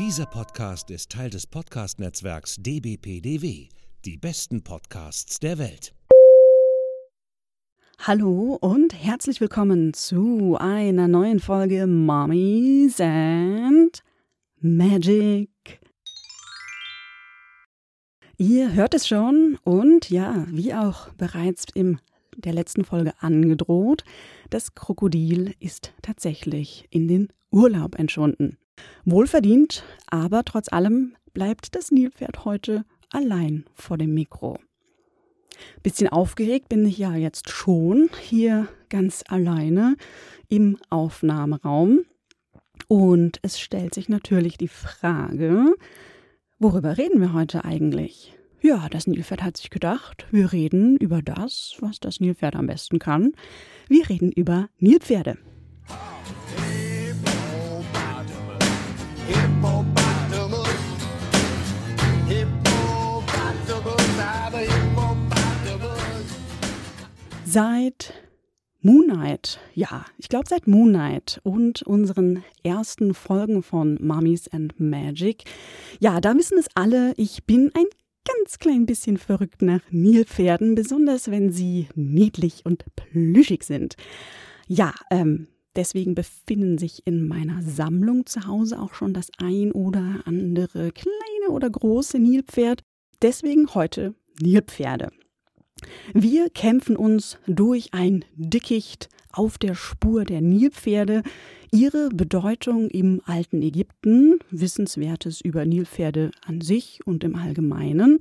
Dieser Podcast ist Teil des Podcast-Netzwerks dbpdw, die besten Podcasts der Welt. Hallo und herzlich willkommen zu einer neuen Folge Mommies and Magic. Ihr hört es schon und ja, wie auch bereits in der letzten Folge angedroht, das Krokodil ist tatsächlich in den Urlaub entschwunden. Wohlverdient, aber trotz allem bleibt das Nilpferd heute allein vor dem Mikro. Bisschen aufgeregt bin ich ja jetzt schon hier ganz alleine im Aufnahmeraum. Und es stellt sich natürlich die Frage, worüber reden wir heute eigentlich? Ja, das Nilpferd hat sich gedacht, wir reden über das, was das Nilpferd am besten kann. Wir reden über Nilpferde. Seit Moonlight, ja, ich glaube seit Moonlight und unseren ersten Folgen von Mummies and Magic. Ja, da wissen es alle, ich bin ein ganz klein bisschen verrückt nach Nilpferden, besonders wenn sie niedlich und plüschig sind. Ja, ähm, deswegen befinden sich in meiner Sammlung zu Hause auch schon das ein oder andere kleine oder große Nilpferd. Deswegen heute Nilpferde. Wir kämpfen uns durch ein Dickicht auf der Spur der Nilpferde, ihre Bedeutung im alten Ägypten, Wissenswertes über Nilpferde an sich und im Allgemeinen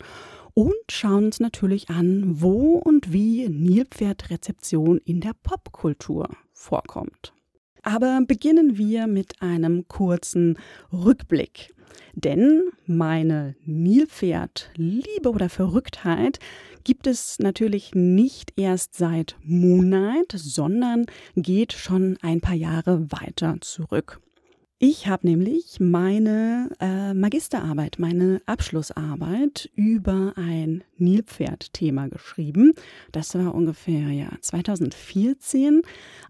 und schauen uns natürlich an, wo und wie Nilpferdrezeption in der Popkultur vorkommt. Aber beginnen wir mit einem kurzen Rückblick. Denn meine Nilpferd-Liebe oder Verrücktheit gibt es natürlich nicht erst seit Moonlight, sondern geht schon ein paar Jahre weiter zurück. Ich habe nämlich meine äh, Magisterarbeit, meine Abschlussarbeit über ein Nilpferd-Thema geschrieben. Das war ungefähr ja 2014.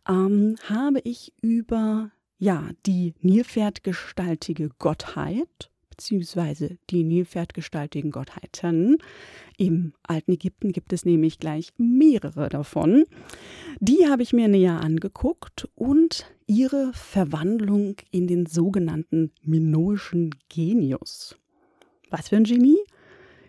Ähm, habe ich über ja die Nilpferdgestaltige Gottheit beziehungsweise die Nilpferdgestaltigen Gottheiten. Im alten Ägypten gibt es nämlich gleich mehrere davon. Die habe ich mir näher angeguckt und ihre Verwandlung in den sogenannten minoischen Genius. Was für ein Genie?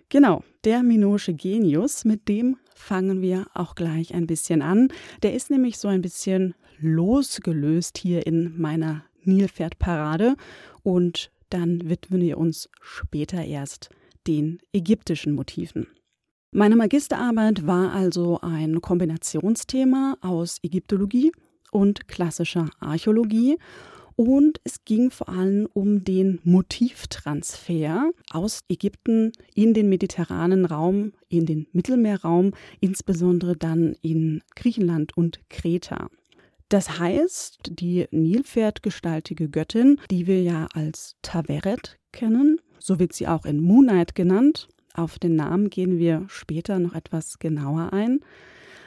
Genau, der minoische Genius, mit dem fangen wir auch gleich ein bisschen an. Der ist nämlich so ein bisschen losgelöst hier in meiner Nilpferdparade und dann widmen wir uns später erst den ägyptischen Motiven. Meine Magisterarbeit war also ein Kombinationsthema aus Ägyptologie und klassischer Archäologie und es ging vor allem um den Motivtransfer aus Ägypten in den mediterranen Raum, in den Mittelmeerraum, insbesondere dann in Griechenland und Kreta. Das heißt, die Nilpferdgestaltige Göttin, die wir ja als Taveret kennen, so wird sie auch in Moonlight genannt. Auf den Namen gehen wir später noch etwas genauer ein.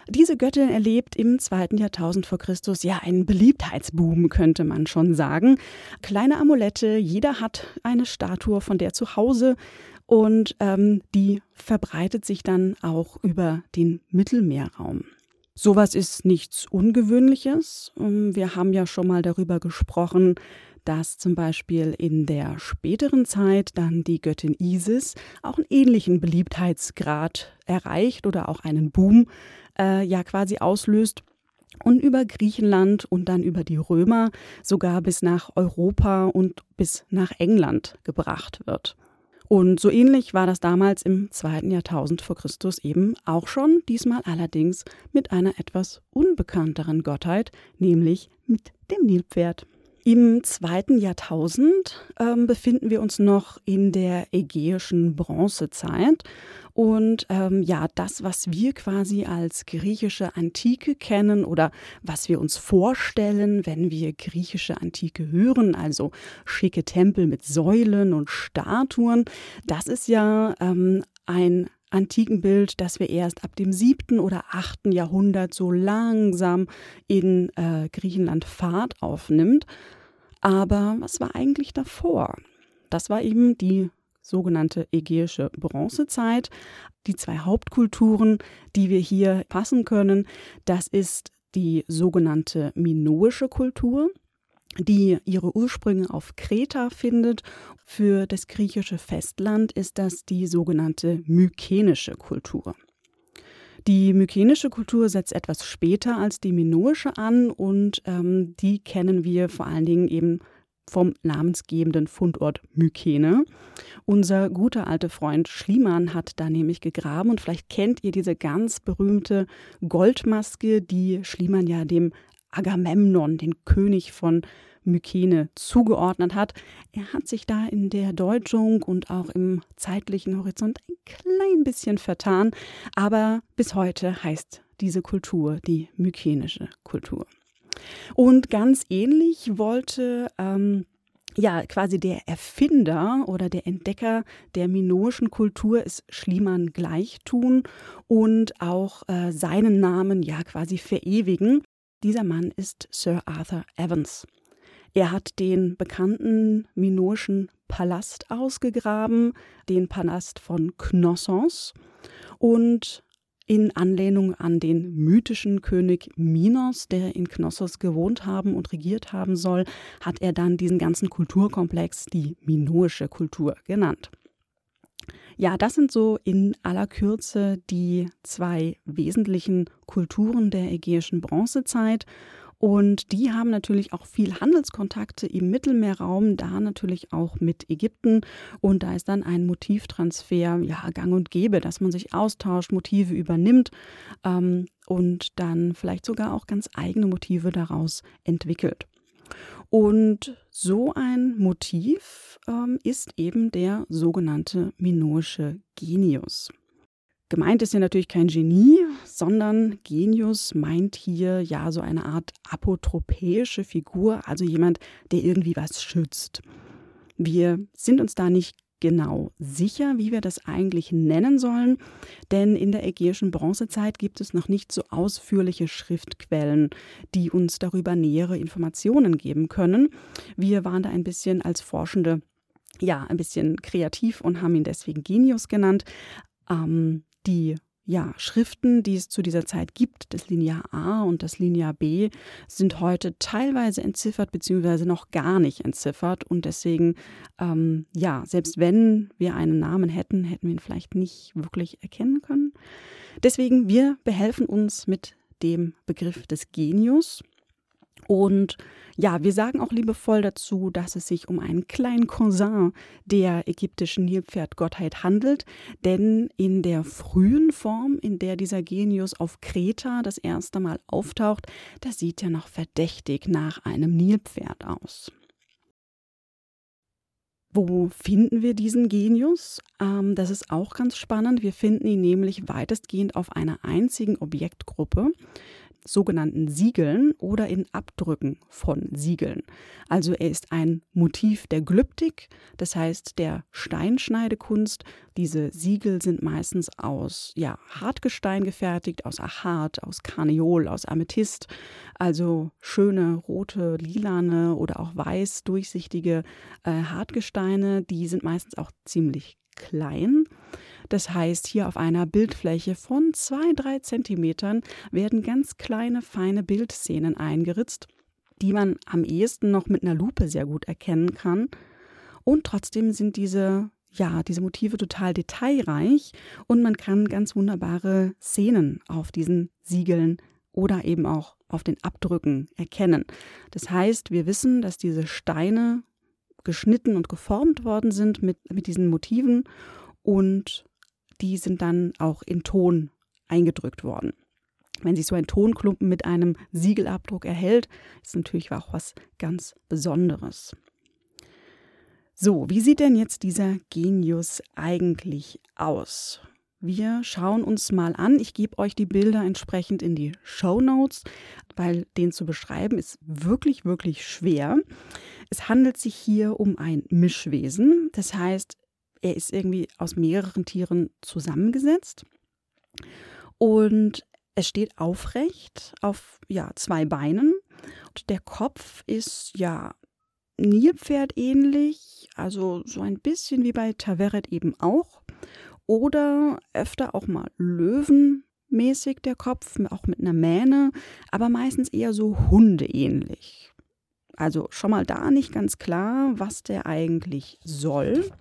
Diese Göttin erlebt im zweiten Jahrtausend vor Christus ja einen Beliebtheitsboom, könnte man schon sagen. Kleine Amulette, jeder hat eine Statue von der zu Hause und ähm, die verbreitet sich dann auch über den Mittelmeerraum. Sowas ist nichts Ungewöhnliches. Ähm, wir haben ja schon mal darüber gesprochen, dass zum Beispiel in der späteren Zeit dann die Göttin Isis auch einen ähnlichen Beliebtheitsgrad erreicht oder auch einen Boom äh, ja quasi auslöst und über Griechenland und dann über die Römer sogar bis nach Europa und bis nach England gebracht wird. Und so ähnlich war das damals im zweiten Jahrtausend vor Christus eben auch schon, diesmal allerdings mit einer etwas unbekannteren Gottheit, nämlich mit dem Nilpferd. Im zweiten Jahrtausend ähm, befinden wir uns noch in der ägäischen Bronzezeit. Und ähm, ja, das, was wir quasi als griechische Antike kennen oder was wir uns vorstellen, wenn wir griechische Antike hören, also schicke Tempel mit Säulen und Statuen, das ist ja ähm, ein antiken Bild, das wir erst ab dem siebten oder achten Jahrhundert so langsam in äh, Griechenland Fahrt aufnimmt. Aber was war eigentlich davor? das war eben die sogenannte ägäische Bronzezeit. Die zwei Hauptkulturen, die wir hier passen können, das ist die sogenannte minoische Kultur, die ihre Ursprünge auf Kreta findet. Für das griechische Festland ist das die sogenannte mykenische Kultur. Die mykenische Kultur setzt etwas später als die minoische an und ähm, die kennen wir vor allen Dingen eben vom namensgebenden Fundort Mykene. Unser guter alter Freund Schliemann hat da nämlich gegraben und vielleicht kennt ihr diese ganz berühmte Goldmaske, die Schliemann ja dem Agamemnon, den König von Mykene, zugeordnet hat. Er hat sich da in der Deutung und auch im zeitlichen Horizont ein klein bisschen vertan, aber bis heute heißt diese Kultur die mykenische Kultur. Und ganz ähnlich wollte ähm, ja, quasi der Erfinder oder der Entdecker der minoischen Kultur ist Schliemann gleich tun und auch äh, seinen Namen ja quasi verewigen. Dieser Mann ist Sir Arthur Evans. Er hat den bekannten minoischen Palast ausgegraben, den Palast von Knossos und in Anlehnung an den mythischen König Minos, der in Knossos gewohnt haben und regiert haben soll, hat er dann diesen ganzen Kulturkomplex die minoische Kultur genannt. Ja, das sind so in aller Kürze die zwei wesentlichen Kulturen der ägäischen Bronzezeit. Und die haben natürlich auch viel Handelskontakte im Mittelmeerraum, da natürlich auch mit Ägypten. Und da ist dann ein Motivtransfer ja gang und gäbe, dass man sich austauscht, Motive übernimmt ähm, und dann vielleicht sogar auch ganz eigene Motive daraus entwickelt. Und so ein Motiv ähm, ist eben der sogenannte minoische Genius. Gemeint ist ja natürlich kein Genie, sondern Genius meint hier ja so eine Art apotropäische Figur, also jemand, der irgendwie was schützt. Wir sind uns da nicht genau sicher, wie wir das eigentlich nennen sollen, denn in der ägäischen Bronzezeit gibt es noch nicht so ausführliche Schriftquellen, die uns darüber nähere Informationen geben können. Wir waren da ein bisschen als Forschende ja, ein bisschen kreativ und haben ihn deswegen Genius genannt. Ähm, die ja, Schriften, die es zu dieser Zeit gibt, das Linear A und das Linear B, sind heute teilweise entziffert bzw. noch gar nicht entziffert. Und deswegen, ähm, ja, selbst wenn wir einen Namen hätten, hätten wir ihn vielleicht nicht wirklich erkennen können. Deswegen, wir behelfen uns mit dem Begriff des Genius. Und ja, wir sagen auch liebevoll dazu, dass es sich um einen kleinen Cousin der ägyptischen Nilpferdgottheit handelt, denn in der frühen Form, in der dieser Genius auf Kreta das erste Mal auftaucht, da sieht er noch verdächtig nach einem Nilpferd aus. Wo finden wir diesen Genius? Ähm, das ist auch ganz spannend. Wir finden ihn nämlich weitestgehend auf einer einzigen Objektgruppe sogenannten Siegeln oder in Abdrücken von Siegeln. Also er ist ein Motiv der Glyptik, das heißt der Steinschneidekunst. Diese Siegel sind meistens aus ja, Hartgestein gefertigt, aus Achat, aus Karneol, aus Amethyst, also schöne rote, lilane oder auch weiß durchsichtige äh, Hartgesteine, die sind meistens auch ziemlich klein. Das heißt, hier auf einer Bildfläche von zwei, drei Zentimetern werden ganz kleine, feine Bildszenen eingeritzt, die man am ehesten noch mit einer Lupe sehr gut erkennen kann. Und trotzdem sind diese ja, diese Motive total detailreich und man kann ganz wunderbare Szenen auf diesen Siegeln oder eben auch auf den Abdrücken erkennen. Das heißt, wir wissen, dass diese Steine geschnitten und geformt worden sind mit, mit diesen Motiven und die sind dann auch in Ton eingedrückt worden. Wenn sich so ein Tonklumpen mit einem Siegelabdruck erhält, ist natürlich auch was ganz Besonderes. So, wie sieht denn jetzt dieser Genius eigentlich aus? Wir schauen uns mal an. Ich gebe euch die Bilder entsprechend in die Show Notes, weil den zu beschreiben ist wirklich, wirklich schwer. Es handelt sich hier um ein Mischwesen. Das heißt, er ist irgendwie aus mehreren Tieren zusammengesetzt und es steht aufrecht auf ja, zwei Beinen. Und der Kopf ist ja Nilpferd ähnlich, also so ein bisschen wie bei Taveret eben auch. Oder öfter auch mal löwenmäßig der Kopf, auch mit einer Mähne, aber meistens eher so hundeähnlich. Also schon mal da nicht ganz klar, was der eigentlich soll.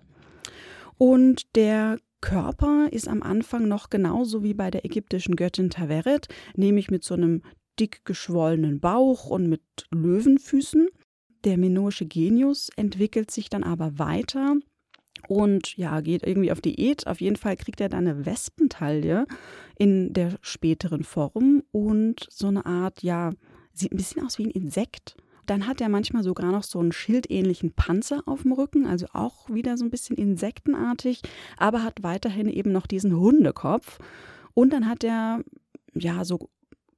Und der Körper ist am Anfang noch genauso wie bei der ägyptischen Göttin Taveret, nämlich mit so einem dick geschwollenen Bauch und mit Löwenfüßen. Der minoische Genius entwickelt sich dann aber weiter und ja, geht irgendwie auf Diät. Auf jeden Fall kriegt er dann eine Wespentaille in der späteren Form und so eine Art, ja, sieht ein bisschen aus wie ein Insekt. Dann hat er manchmal sogar noch so einen schildähnlichen Panzer auf dem Rücken, also auch wieder so ein bisschen insektenartig, aber hat weiterhin eben noch diesen Hundekopf. Und dann hat er ja so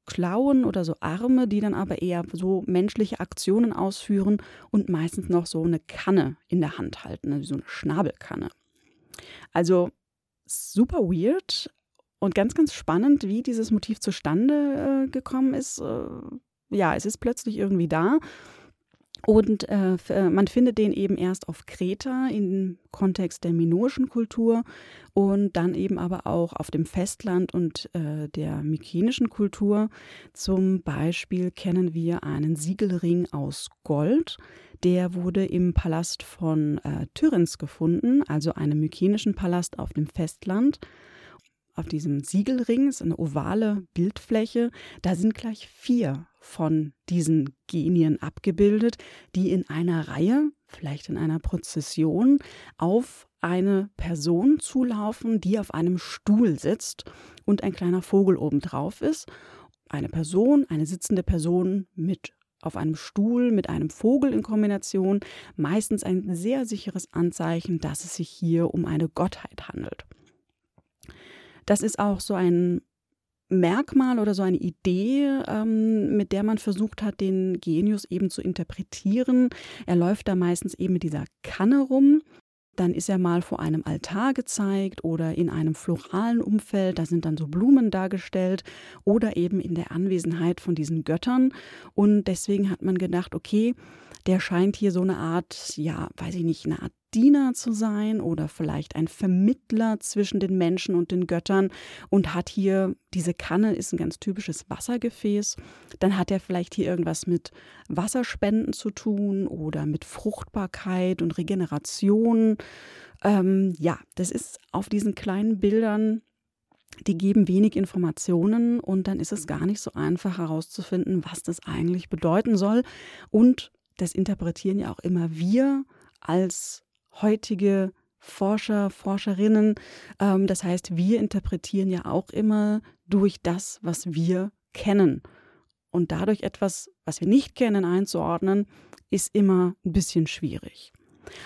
Klauen oder so Arme, die dann aber eher so menschliche Aktionen ausführen und meistens noch so eine Kanne in der Hand halten, also so eine Schnabelkanne. Also super weird und ganz, ganz spannend, wie dieses Motiv zustande äh, gekommen ist. Äh, ja, es ist plötzlich irgendwie da und äh, äh, man findet den eben erst auf Kreta im Kontext der minoischen Kultur und dann eben aber auch auf dem Festland und äh, der mykenischen Kultur. Zum Beispiel kennen wir einen Siegelring aus Gold. Der wurde im Palast von äh, Tyrinns gefunden, also einem mykenischen Palast auf dem Festland auf diesem Siegelring, ist eine ovale Bildfläche, da sind gleich vier von diesen Genien abgebildet, die in einer Reihe, vielleicht in einer Prozession, auf eine Person zulaufen, die auf einem Stuhl sitzt und ein kleiner Vogel obendrauf ist. Eine Person, eine sitzende Person mit auf einem Stuhl mit einem Vogel in Kombination, meistens ein sehr sicheres Anzeichen, dass es sich hier um eine Gottheit handelt. Das ist auch so ein Merkmal oder so eine Idee, ähm, mit der man versucht hat, den Genius eben zu interpretieren. Er läuft da meistens eben mit dieser Kanne rum. Dann ist er mal vor einem Altar gezeigt oder in einem floralen Umfeld, da sind dann so Blumen dargestellt oder eben in der Anwesenheit von diesen Göttern. Und deswegen hat man gedacht, okay, der scheint hier so eine Art, ja, weiß ich nicht, eine Art Diener zu sein oder vielleicht ein Vermittler zwischen den Menschen und den Göttern und hat hier, diese Kanne ist ein ganz typisches Wassergefäß. Dann hat er vielleicht hier irgendwas mit Wasserspenden zu tun oder mit Fruchtbarkeit und Regeneration. Ähm, ja, das ist auf diesen kleinen Bildern die geben wenig Informationen und dann ist es gar nicht so einfach herauszufinden, was das eigentlich bedeuten soll. Und das interpretieren ja auch immer wir als heutige Forscher, Forscherinnen. Ähm, das heißt, wir interpretieren ja auch immer durch das, was wir kennen. Und dadurch etwas, was wir nicht kennen, einzuordnen, ist immer ein bisschen schwierig.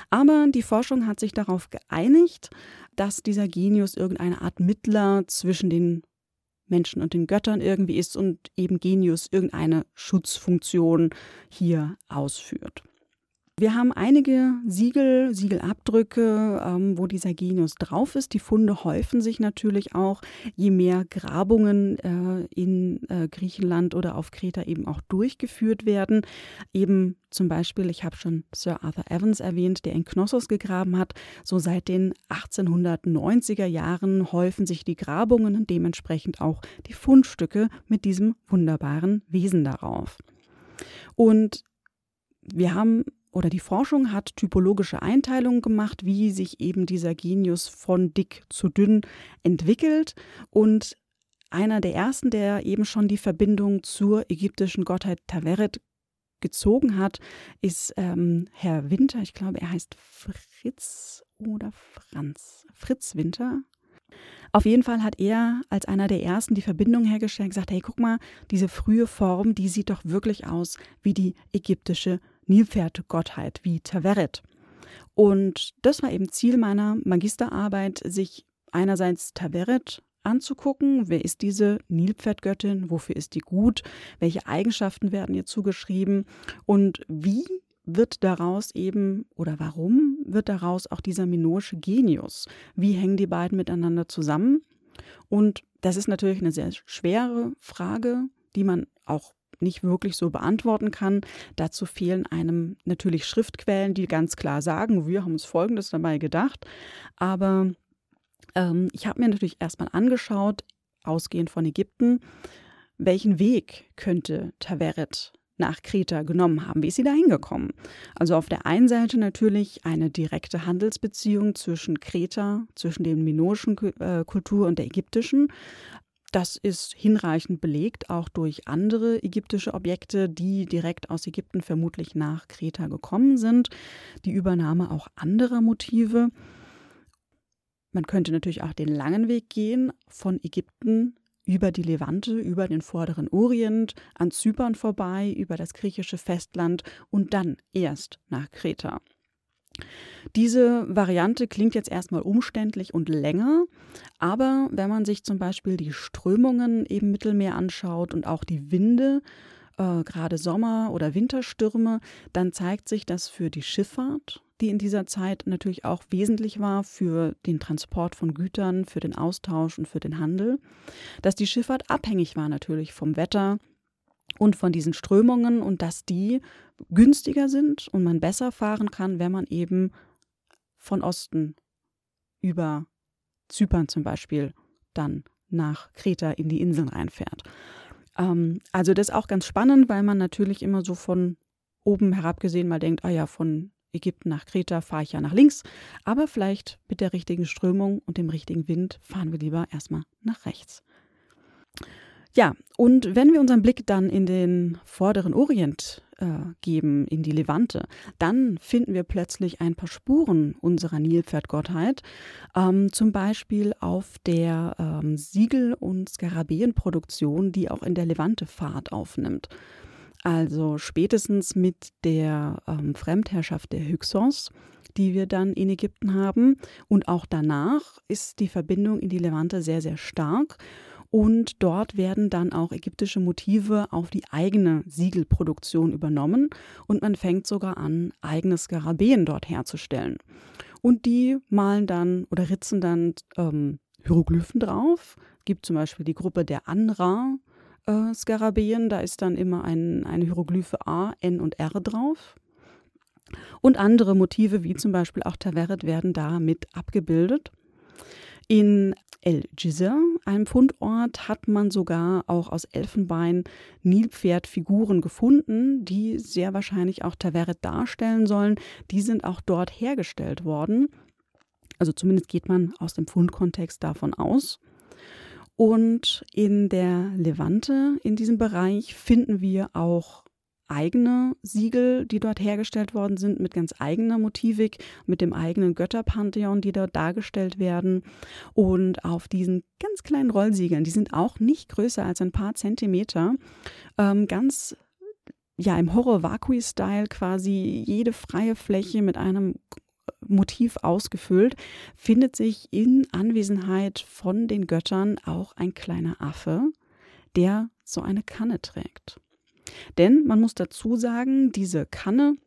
Aber die Forschung hat sich darauf geeinigt, dass dieser Genius irgendeine Art Mittler zwischen den Menschen und den Göttern irgendwie ist und eben Genius irgendeine Schutzfunktion hier ausführt. Wir haben einige Siegel, Siegelabdrücke, ähm, wo dieser Genius drauf ist. Die Funde häufen sich natürlich auch, je mehr Grabungen äh, in äh, Griechenland oder auf Kreta eben auch durchgeführt werden. Eben zum Beispiel, ich habe schon Sir Arthur Evans erwähnt, der in Knossos gegraben hat. So seit den 1890er Jahren häufen sich die Grabungen und dementsprechend auch die Fundstücke mit diesem wunderbaren Wesen darauf. Und wir haben oder die Forschung hat typologische Einteilungen gemacht, wie sich eben dieser Genius von dick zu dünn entwickelt. Und einer der ersten, der eben schon die Verbindung zur ägyptischen Gottheit Taveret gezogen hat, ist ähm, Herr Winter. Ich glaube, er heißt Fritz oder Franz. Fritz Winter. Auf jeden Fall hat er als einer der ersten die Verbindung hergestellt und gesagt, hey, guck mal, diese frühe Form, die sieht doch wirklich aus wie die ägyptische Nilpferdgottheit wie Taveret. Und das war eben Ziel meiner Magisterarbeit, sich einerseits Taveret anzugucken, wer ist diese Nilpferdgöttin, wofür ist die gut, welche Eigenschaften werden ihr zugeschrieben und wie wird daraus eben oder warum wird daraus auch dieser minoische Genius? Wie hängen die beiden miteinander zusammen? Und das ist natürlich eine sehr schwere Frage, die man auch nicht wirklich so beantworten kann. Dazu fehlen einem natürlich Schriftquellen, die ganz klar sagen, wir haben uns Folgendes dabei gedacht. Aber ähm, ich habe mir natürlich erstmal angeschaut, ausgehend von Ägypten, welchen Weg könnte Taveret nach Kreta genommen haben. Wie ist sie da hingekommen? Also auf der einen Seite natürlich eine direkte Handelsbeziehung zwischen Kreta, zwischen der minoischen äh, Kultur und der ägyptischen. Das ist hinreichend belegt, auch durch andere ägyptische Objekte, die direkt aus Ägypten vermutlich nach Kreta gekommen sind. Die Übernahme auch anderer Motive. Man könnte natürlich auch den langen Weg gehen von Ägypten über die Levante, über den vorderen Orient, an Zypern vorbei, über das griechische Festland und dann erst nach Kreta. Diese Variante klingt jetzt erstmal umständlich und länger, aber wenn man sich zum Beispiel die Strömungen im Mittelmeer anschaut und auch die Winde, äh, gerade Sommer- oder Winterstürme, dann zeigt sich, dass für die Schifffahrt die in dieser Zeit natürlich auch wesentlich war für den Transport von Gütern, für den Austausch und für den Handel, dass die Schifffahrt abhängig war natürlich vom Wetter und von diesen Strömungen und dass die günstiger sind und man besser fahren kann, wenn man eben von Osten über Zypern zum Beispiel dann nach Kreta in die Inseln reinfährt. Ähm, also das ist auch ganz spannend, weil man natürlich immer so von oben herab gesehen mal denkt, ah ja, von Ägypten nach Kreta fahre ich ja nach links, aber vielleicht mit der richtigen Strömung und dem richtigen Wind fahren wir lieber erstmal nach rechts. Ja, und wenn wir unseren Blick dann in den vorderen Orient äh, geben, in die Levante, dann finden wir plötzlich ein paar Spuren unserer Nilpferdgottheit, ähm, zum Beispiel auf der ähm, Siegel- und Skarabäenproduktion, die auch in der Levante Fahrt aufnimmt. Also spätestens mit der ähm, Fremdherrschaft der Hyksos, die wir dann in Ägypten haben. Und auch danach ist die Verbindung in die Levante sehr, sehr stark. Und dort werden dann auch ägyptische Motive auf die eigene Siegelproduktion übernommen. Und man fängt sogar an, eigene Skarabäen dort herzustellen. Und die malen dann oder ritzen dann ähm, Hieroglyphen drauf. Gibt zum Beispiel die Gruppe der Anra, äh. Da ist dann immer ein, eine Hieroglyphe A, N und R drauf. Und andere Motive, wie zum Beispiel auch Taveret, werden da mit abgebildet. In El Jizr, einem Fundort, hat man sogar auch aus Elfenbein Nilpferdfiguren gefunden, die sehr wahrscheinlich auch Taveret darstellen sollen. Die sind auch dort hergestellt worden. Also zumindest geht man aus dem Fundkontext davon aus. Und in der Levante, in diesem Bereich, finden wir auch eigene Siegel, die dort hergestellt worden sind, mit ganz eigener Motivik, mit dem eigenen Götterpantheon, die dort dargestellt werden. Und auf diesen ganz kleinen Rollsiegeln, die sind auch nicht größer als ein paar Zentimeter, ähm, ganz ja im Horror-Vacui-Style quasi jede freie Fläche mit einem Motiv ausgefüllt, findet sich in Anwesenheit von den Göttern auch ein kleiner Affe, der so eine Kanne trägt. Denn man muss dazu sagen, diese Kanne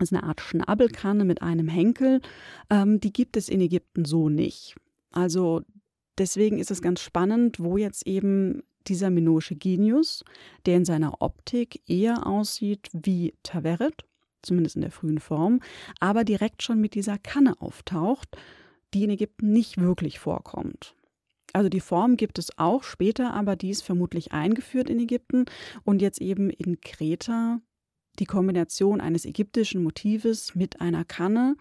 ist eine Art Schnabelkanne mit einem Henkel, ähm, die gibt es in Ägypten so nicht. Also deswegen ist es ganz spannend, wo jetzt eben dieser minoische Genius, der in seiner Optik eher aussieht wie Taveret, zumindest in der frühen Form, aber direkt schon mit dieser Kanne auftaucht, die in Ägypten nicht wirklich vorkommt. Also die Form gibt es auch später, aber die ist vermutlich eingeführt in Ägypten und jetzt eben in Kreta die Kombination eines ägyptischen Motives mit einer Kanne.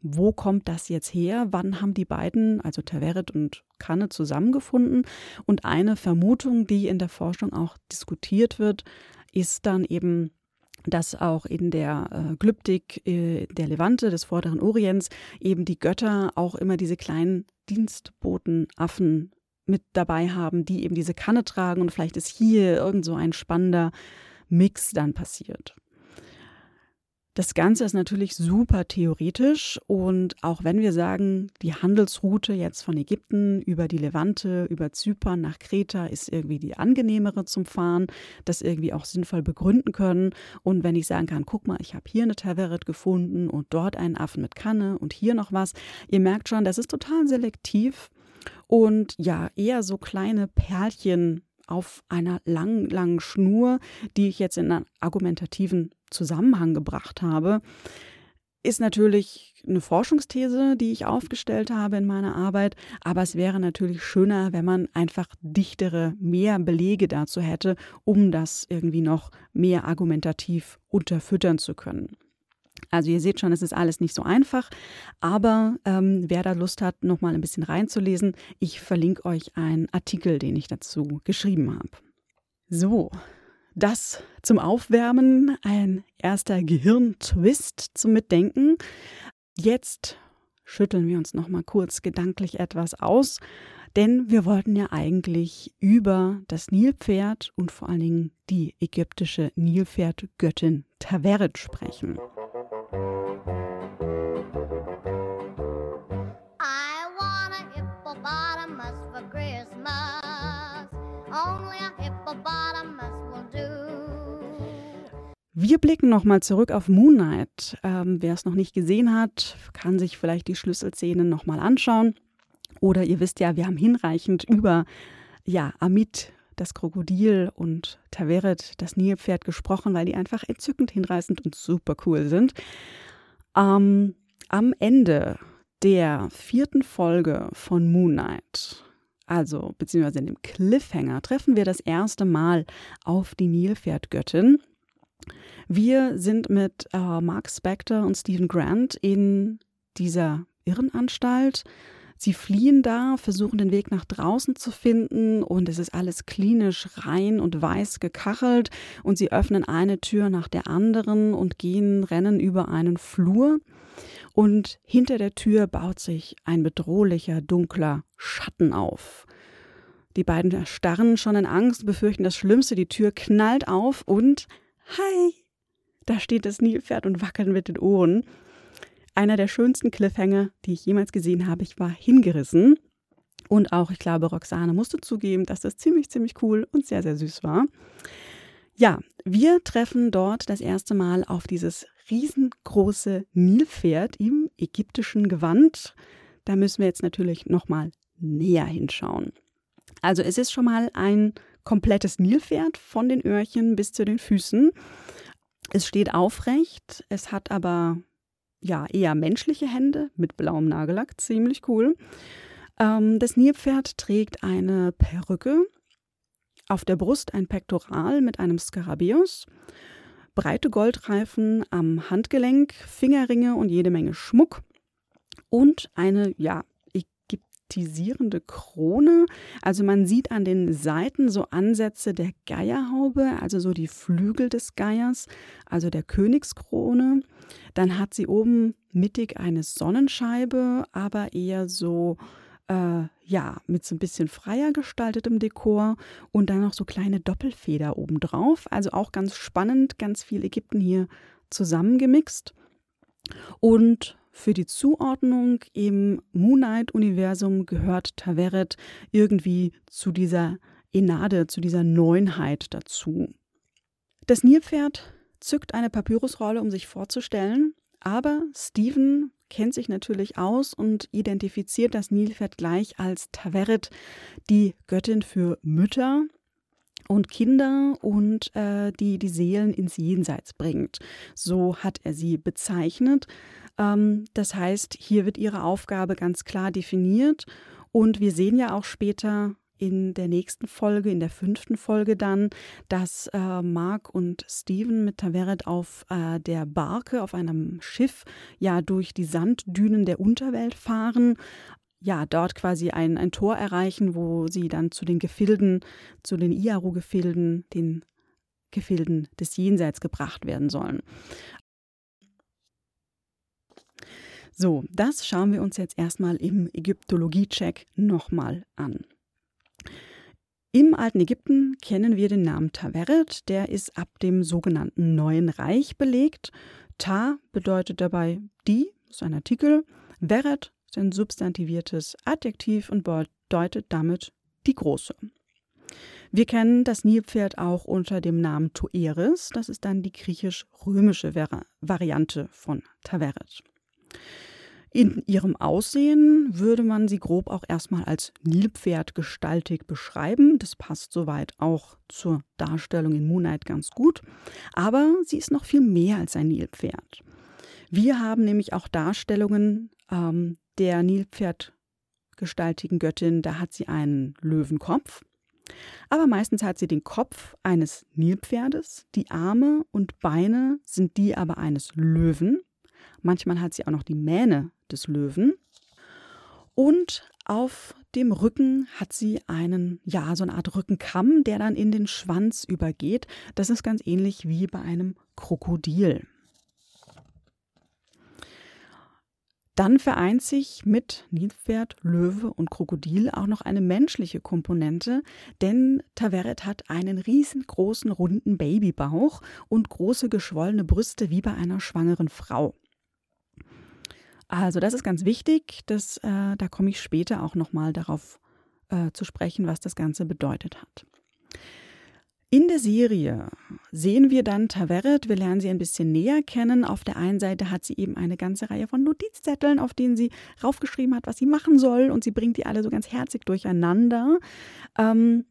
Wo kommt das jetzt her? Wann haben die beiden, also Taveret und Kanne, zusammengefunden? Und eine Vermutung, die in der Forschung auch diskutiert wird, ist dann eben dass auch in der äh, Glyptik äh, der Levante, des Vorderen Orients, eben die Götter auch immer diese kleinen Dienstbotenaffen mit dabei haben, die eben diese Kanne tragen und vielleicht ist hier irgend so ein spannender Mix dann passiert. Das Ganze ist natürlich super theoretisch und auch wenn wir sagen, die Handelsroute jetzt von Ägypten über die Levante, über Zypern nach Kreta ist irgendwie die angenehmere zum Fahren, das irgendwie auch sinnvoll begründen können. Und wenn ich sagen kann, guck mal, ich habe hier eine Taveret gefunden und dort einen Affen mit Kanne und hier noch was, ihr merkt schon, das ist total selektiv und ja, eher so kleine Perlchen auf einer langen, langen Schnur, die ich jetzt in einen argumentativen Zusammenhang gebracht habe, ist natürlich eine Forschungsthese, die ich aufgestellt habe in meiner Arbeit, aber es wäre natürlich schöner, wenn man einfach dichtere, mehr Belege dazu hätte, um das irgendwie noch mehr argumentativ unterfüttern zu können. Also ihr seht schon, es ist alles nicht so einfach, aber ähm, wer da Lust hat, noch mal ein bisschen reinzulesen, ich verlinke euch einen Artikel, den ich dazu geschrieben habe. So, das zum Aufwärmen, ein erster Gehirntwist zum Mitdenken. Jetzt schütteln wir uns noch mal kurz gedanklich etwas aus, denn wir wollten ja eigentlich über das Nilpferd und vor allen Dingen die ägyptische Nilpferdgöttin Taveret sprechen. Wir blicken nochmal zurück auf Moon Knight. Ähm, Wer es noch nicht gesehen hat, kann sich vielleicht die Schlüsselszenen nochmal anschauen. Oder ihr wisst ja, wir haben hinreichend über ja, Amit, das Krokodil und Taveret, das Nilpferd, gesprochen, weil die einfach entzückend hinreißend und super cool sind. Ähm, am Ende der vierten Folge von Moon Knight, also beziehungsweise in dem Cliffhanger, treffen wir das erste Mal auf die Nilpferdgöttin wir sind mit äh, Mark Spector und Stephen Grant in dieser Irrenanstalt. Sie fliehen da, versuchen den Weg nach draußen zu finden und es ist alles klinisch rein und weiß gekachelt und sie öffnen eine Tür nach der anderen und gehen, rennen über einen Flur und hinter der Tür baut sich ein bedrohlicher, dunkler Schatten auf. Die beiden erstarren schon in Angst, befürchten das Schlimmste, die Tür knallt auf und Hi! Da steht das Nilpferd und wackelt mit den Ohren. Einer der schönsten Cliffhanger, die ich jemals gesehen habe. Ich war hingerissen. Und auch, ich glaube, Roxane musste zugeben, dass das ziemlich, ziemlich cool und sehr, sehr süß war. Ja, wir treffen dort das erste Mal auf dieses riesengroße Nilpferd im ägyptischen Gewand. Da müssen wir jetzt natürlich nochmal näher hinschauen. Also es ist schon mal ein komplettes Nilpferd von den Öhrchen bis zu den Füßen. Es steht aufrecht, es hat aber ja eher menschliche Hände mit blauem Nagellack, ziemlich cool. Ähm, das Nilpferd trägt eine Perücke, auf der Brust ein Pektoral mit einem Skarabäus, breite Goldreifen am Handgelenk, Fingerringe und jede Menge Schmuck und eine ja ägyptisierende Krone. Also man sieht an den Seiten so Ansätze der Geierhaube, also so die Flügel des Geiers, also der Königskrone. Dann hat sie oben mittig eine Sonnenscheibe, aber eher so äh, ja, mit so ein bisschen freier gestaltetem Dekor und dann noch so kleine Doppelfeder obendrauf. Also auch ganz spannend, ganz viel Ägypten hier zusammengemixt. Und für die Zuordnung im Moonlight-Universum gehört Taveret irgendwie zu dieser Enade, zu dieser Neunheit dazu. Das Nilpferd zückt eine Papyrusrolle, um sich vorzustellen, aber Stephen kennt sich natürlich aus und identifiziert das Nilpferd gleich als Taveret, die Göttin für Mütter und Kinder und äh, die die Seelen ins Jenseits bringt. So hat er sie bezeichnet. Ähm, das heißt, hier wird ihre Aufgabe ganz klar definiert und wir sehen ja auch später in der nächsten Folge, in der fünften Folge dann, dass äh, Mark und Steven mit Taveret auf äh, der Barke, auf einem Schiff, ja durch die Sanddünen der Unterwelt fahren. Ja, dort quasi ein, ein Tor erreichen, wo sie dann zu den Gefilden, zu den Iaru-Gefilden, den Gefilden des Jenseits gebracht werden sollen. So, das schauen wir uns jetzt erstmal im Ägyptologie-Check nochmal an. Im alten Ägypten kennen wir den Namen Taveret, der ist ab dem sogenannten Neuen Reich belegt. Ta bedeutet dabei die, ist ein Artikel, Veret ist ein substantiviertes Adjektiv und bedeutet damit die Große. Wir kennen das Nilpferd auch unter dem Namen Toeris, das ist dann die griechisch-römische Variante von Taveret. In ihrem Aussehen würde man sie grob auch erstmal als Nilpferdgestaltig beschreiben. Das passt soweit auch zur Darstellung in Moonlight ganz gut. Aber sie ist noch viel mehr als ein Nilpferd. Wir haben nämlich auch Darstellungen ähm, der Nilpferdgestaltigen Göttin. Da hat sie einen Löwenkopf. Aber meistens hat sie den Kopf eines Nilpferdes, die Arme und Beine sind die aber eines Löwen. Manchmal hat sie auch noch die Mähne des Löwen. Und auf dem Rücken hat sie einen, ja, so eine Art Rückenkamm, der dann in den Schwanz übergeht. Das ist ganz ähnlich wie bei einem Krokodil. Dann vereint sich mit Nilpferd, Löwe und Krokodil auch noch eine menschliche Komponente, denn Taveret hat einen riesengroßen runden Babybauch und große geschwollene Brüste wie bei einer schwangeren Frau. Also das ist ganz wichtig, das, äh, da komme ich später auch nochmal darauf äh, zu sprechen, was das Ganze bedeutet hat. In der Serie sehen wir dann Taveret, wir lernen sie ein bisschen näher kennen. Auf der einen Seite hat sie eben eine ganze Reihe von Notizzetteln, auf denen sie raufgeschrieben hat, was sie machen soll und sie bringt die alle so ganz herzig durcheinander ähm,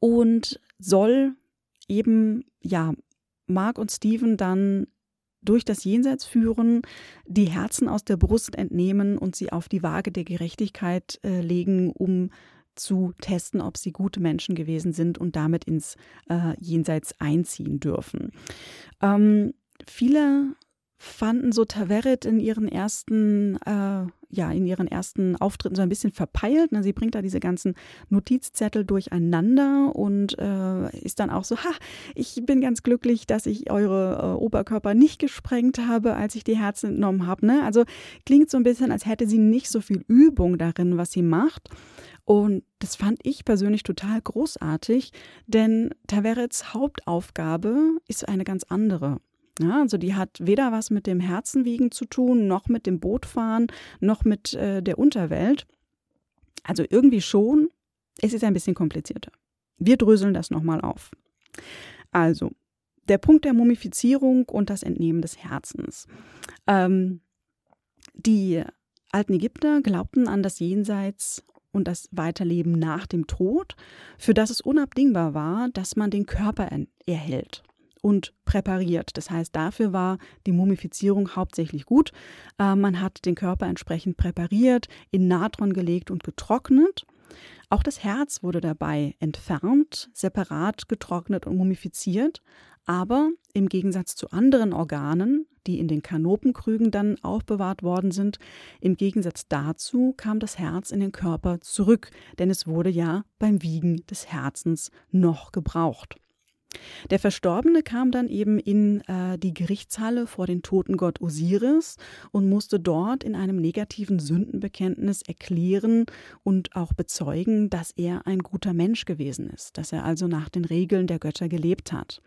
und soll eben, ja, Mark und Steven dann durch das Jenseits führen, die Herzen aus der Brust entnehmen und sie auf die Waage der Gerechtigkeit äh, legen, um zu testen, ob sie gute Menschen gewesen sind und damit ins äh, Jenseits einziehen dürfen. Ähm, viele fanden so Taveret in ihren ersten, äh, ja, in ihren ersten Auftritten so ein bisschen verpeilt. Ne? Sie bringt da diese ganzen Notizzettel durcheinander und äh, ist dann auch so, ha, ich bin ganz glücklich, dass ich eure äh, Oberkörper nicht gesprengt habe, als ich die Herzen entnommen habe. Ne? Also klingt so ein bisschen, als hätte sie nicht so viel Übung darin, was sie macht. Und das fand ich persönlich total großartig, denn Taverets Hauptaufgabe ist eine ganz andere. Ja, also die hat weder was mit dem Herzenwiegen zu tun, noch mit dem Bootfahren, noch mit äh, der Unterwelt. Also irgendwie schon, es ist ein bisschen komplizierter. Wir dröseln das nochmal auf. Also, der Punkt der Mumifizierung und das Entnehmen des Herzens. Ähm, die alten Ägypter glaubten an das Jenseits und das Weiterleben nach dem Tod, für das es unabdingbar war, dass man den Körper erhält und präpariert. Das heißt, dafür war die Mumifizierung hauptsächlich gut. Äh, man hat den Körper entsprechend präpariert, in Natron gelegt und getrocknet. Auch das Herz wurde dabei entfernt, separat getrocknet und mumifiziert. Aber im Gegensatz zu anderen Organen, die in den Kanopenkrügen dann aufbewahrt worden sind, im Gegensatz dazu kam das Herz in den Körper zurück, denn es wurde ja beim Wiegen des Herzens noch gebraucht. Der Verstorbene kam dann eben in äh, die Gerichtshalle vor den toten Gott Osiris und musste dort in einem negativen Sündenbekenntnis erklären und auch bezeugen, dass er ein guter Mensch gewesen ist, dass er also nach den Regeln der Götter gelebt hat.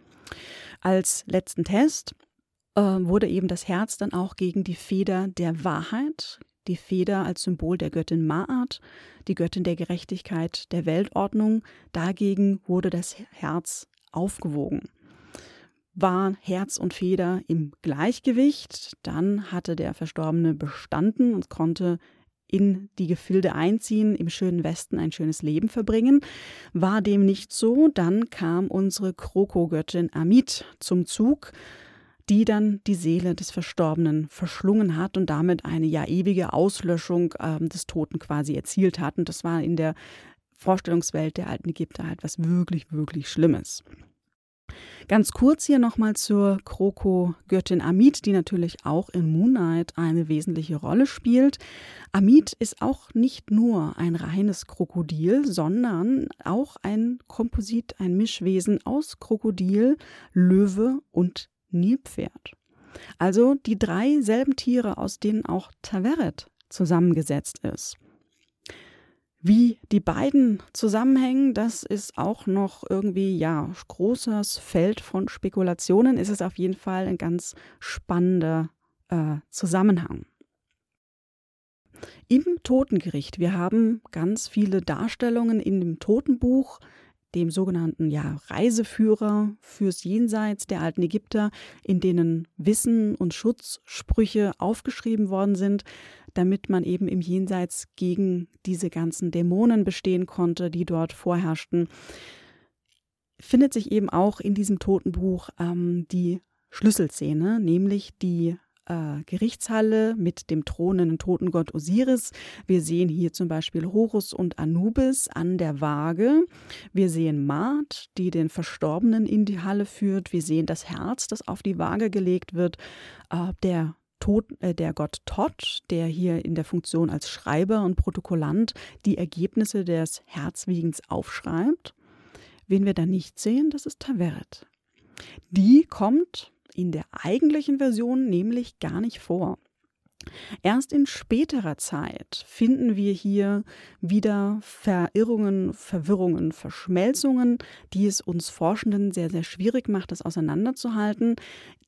Als letzten Test äh, wurde eben das Herz dann auch gegen die Feder der Wahrheit, die Feder als Symbol der Göttin Maat, die Göttin der Gerechtigkeit, der Weltordnung, dagegen wurde das Herz aufgewogen. War Herz und Feder im Gleichgewicht, dann hatte der Verstorbene bestanden und konnte in die Gefilde einziehen, im schönen Westen ein schönes Leben verbringen. War dem nicht so, dann kam unsere Krokogöttin Amit zum Zug, die dann die Seele des Verstorbenen verschlungen hat und damit eine ja ewige Auslöschung äh, des Toten quasi erzielt hat. Und das war in der Vorstellungswelt der alten Ägypter halt was wirklich, wirklich Schlimmes. Ganz kurz hier nochmal zur Kroko-Göttin Amit, die natürlich auch in Moonlight eine wesentliche Rolle spielt. Amit ist auch nicht nur ein reines Krokodil, sondern auch ein Komposit, ein Mischwesen aus Krokodil, Löwe und Nilpferd. Also die drei selben Tiere, aus denen auch Taveret zusammengesetzt ist. Wie die beiden zusammenhängen, das ist auch noch irgendwie, ja, großes Feld von Spekulationen. Ist es auf jeden Fall ein ganz spannender äh, Zusammenhang. Im Totengericht, wir haben ganz viele Darstellungen in dem Totenbuch, dem sogenannten ja, Reiseführer fürs Jenseits der alten Ägypter, in denen Wissen und Schutzsprüche aufgeschrieben worden sind. Damit man eben im Jenseits gegen diese ganzen Dämonen bestehen konnte, die dort vorherrschten. Findet sich eben auch in diesem Totenbuch ähm, die Schlüsselszene, nämlich die äh, Gerichtshalle mit dem thronenden Totengott Osiris. Wir sehen hier zum Beispiel Horus und Anubis an der Waage. Wir sehen Maat, die den Verstorbenen in die Halle führt. Wir sehen das Herz, das auf die Waage gelegt wird. Äh, der Tod, äh, der Gott Tot, der hier in der Funktion als Schreiber und Protokollant die Ergebnisse des Herzwiegens aufschreibt. Wen wir da nicht sehen, das ist Taveret. Die kommt in der eigentlichen Version nämlich gar nicht vor. Erst in späterer Zeit finden wir hier wieder Verirrungen, Verwirrungen, Verschmelzungen, die es uns Forschenden sehr, sehr schwierig macht, das auseinanderzuhalten.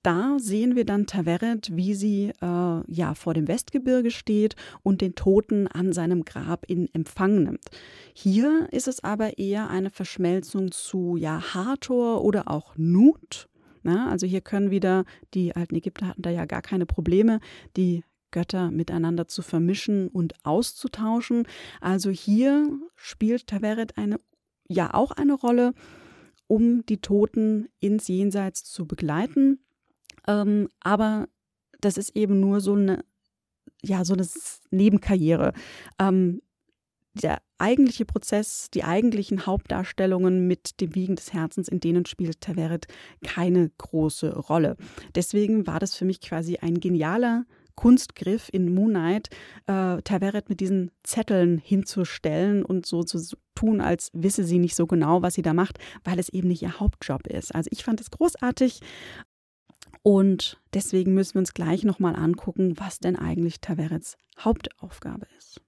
Da sehen wir dann Taveret, wie sie äh, ja vor dem Westgebirge steht und den Toten an seinem Grab in Empfang nimmt. Hier ist es aber eher eine Verschmelzung zu ja Hathor oder auch Nut na, also hier können wieder, die alten Ägypter hatten da ja gar keine Probleme, die Götter miteinander zu vermischen und auszutauschen. Also hier spielt Taveret eine, ja auch eine Rolle, um die Toten ins Jenseits zu begleiten. Ähm, aber das ist eben nur so eine, ja, so eine Nebenkarriere. Ähm, der eigentliche Prozess, die eigentlichen Hauptdarstellungen mit dem Wiegen des Herzens, in denen spielt Taveret keine große Rolle. Deswegen war das für mich quasi ein genialer Kunstgriff in Moon Knight, äh, Taveret mit diesen Zetteln hinzustellen und so zu tun, als wisse sie nicht so genau, was sie da macht, weil es eben nicht ihr Hauptjob ist. Also ich fand es großartig. Und deswegen müssen wir uns gleich nochmal angucken, was denn eigentlich Taverets Hauptaufgabe ist.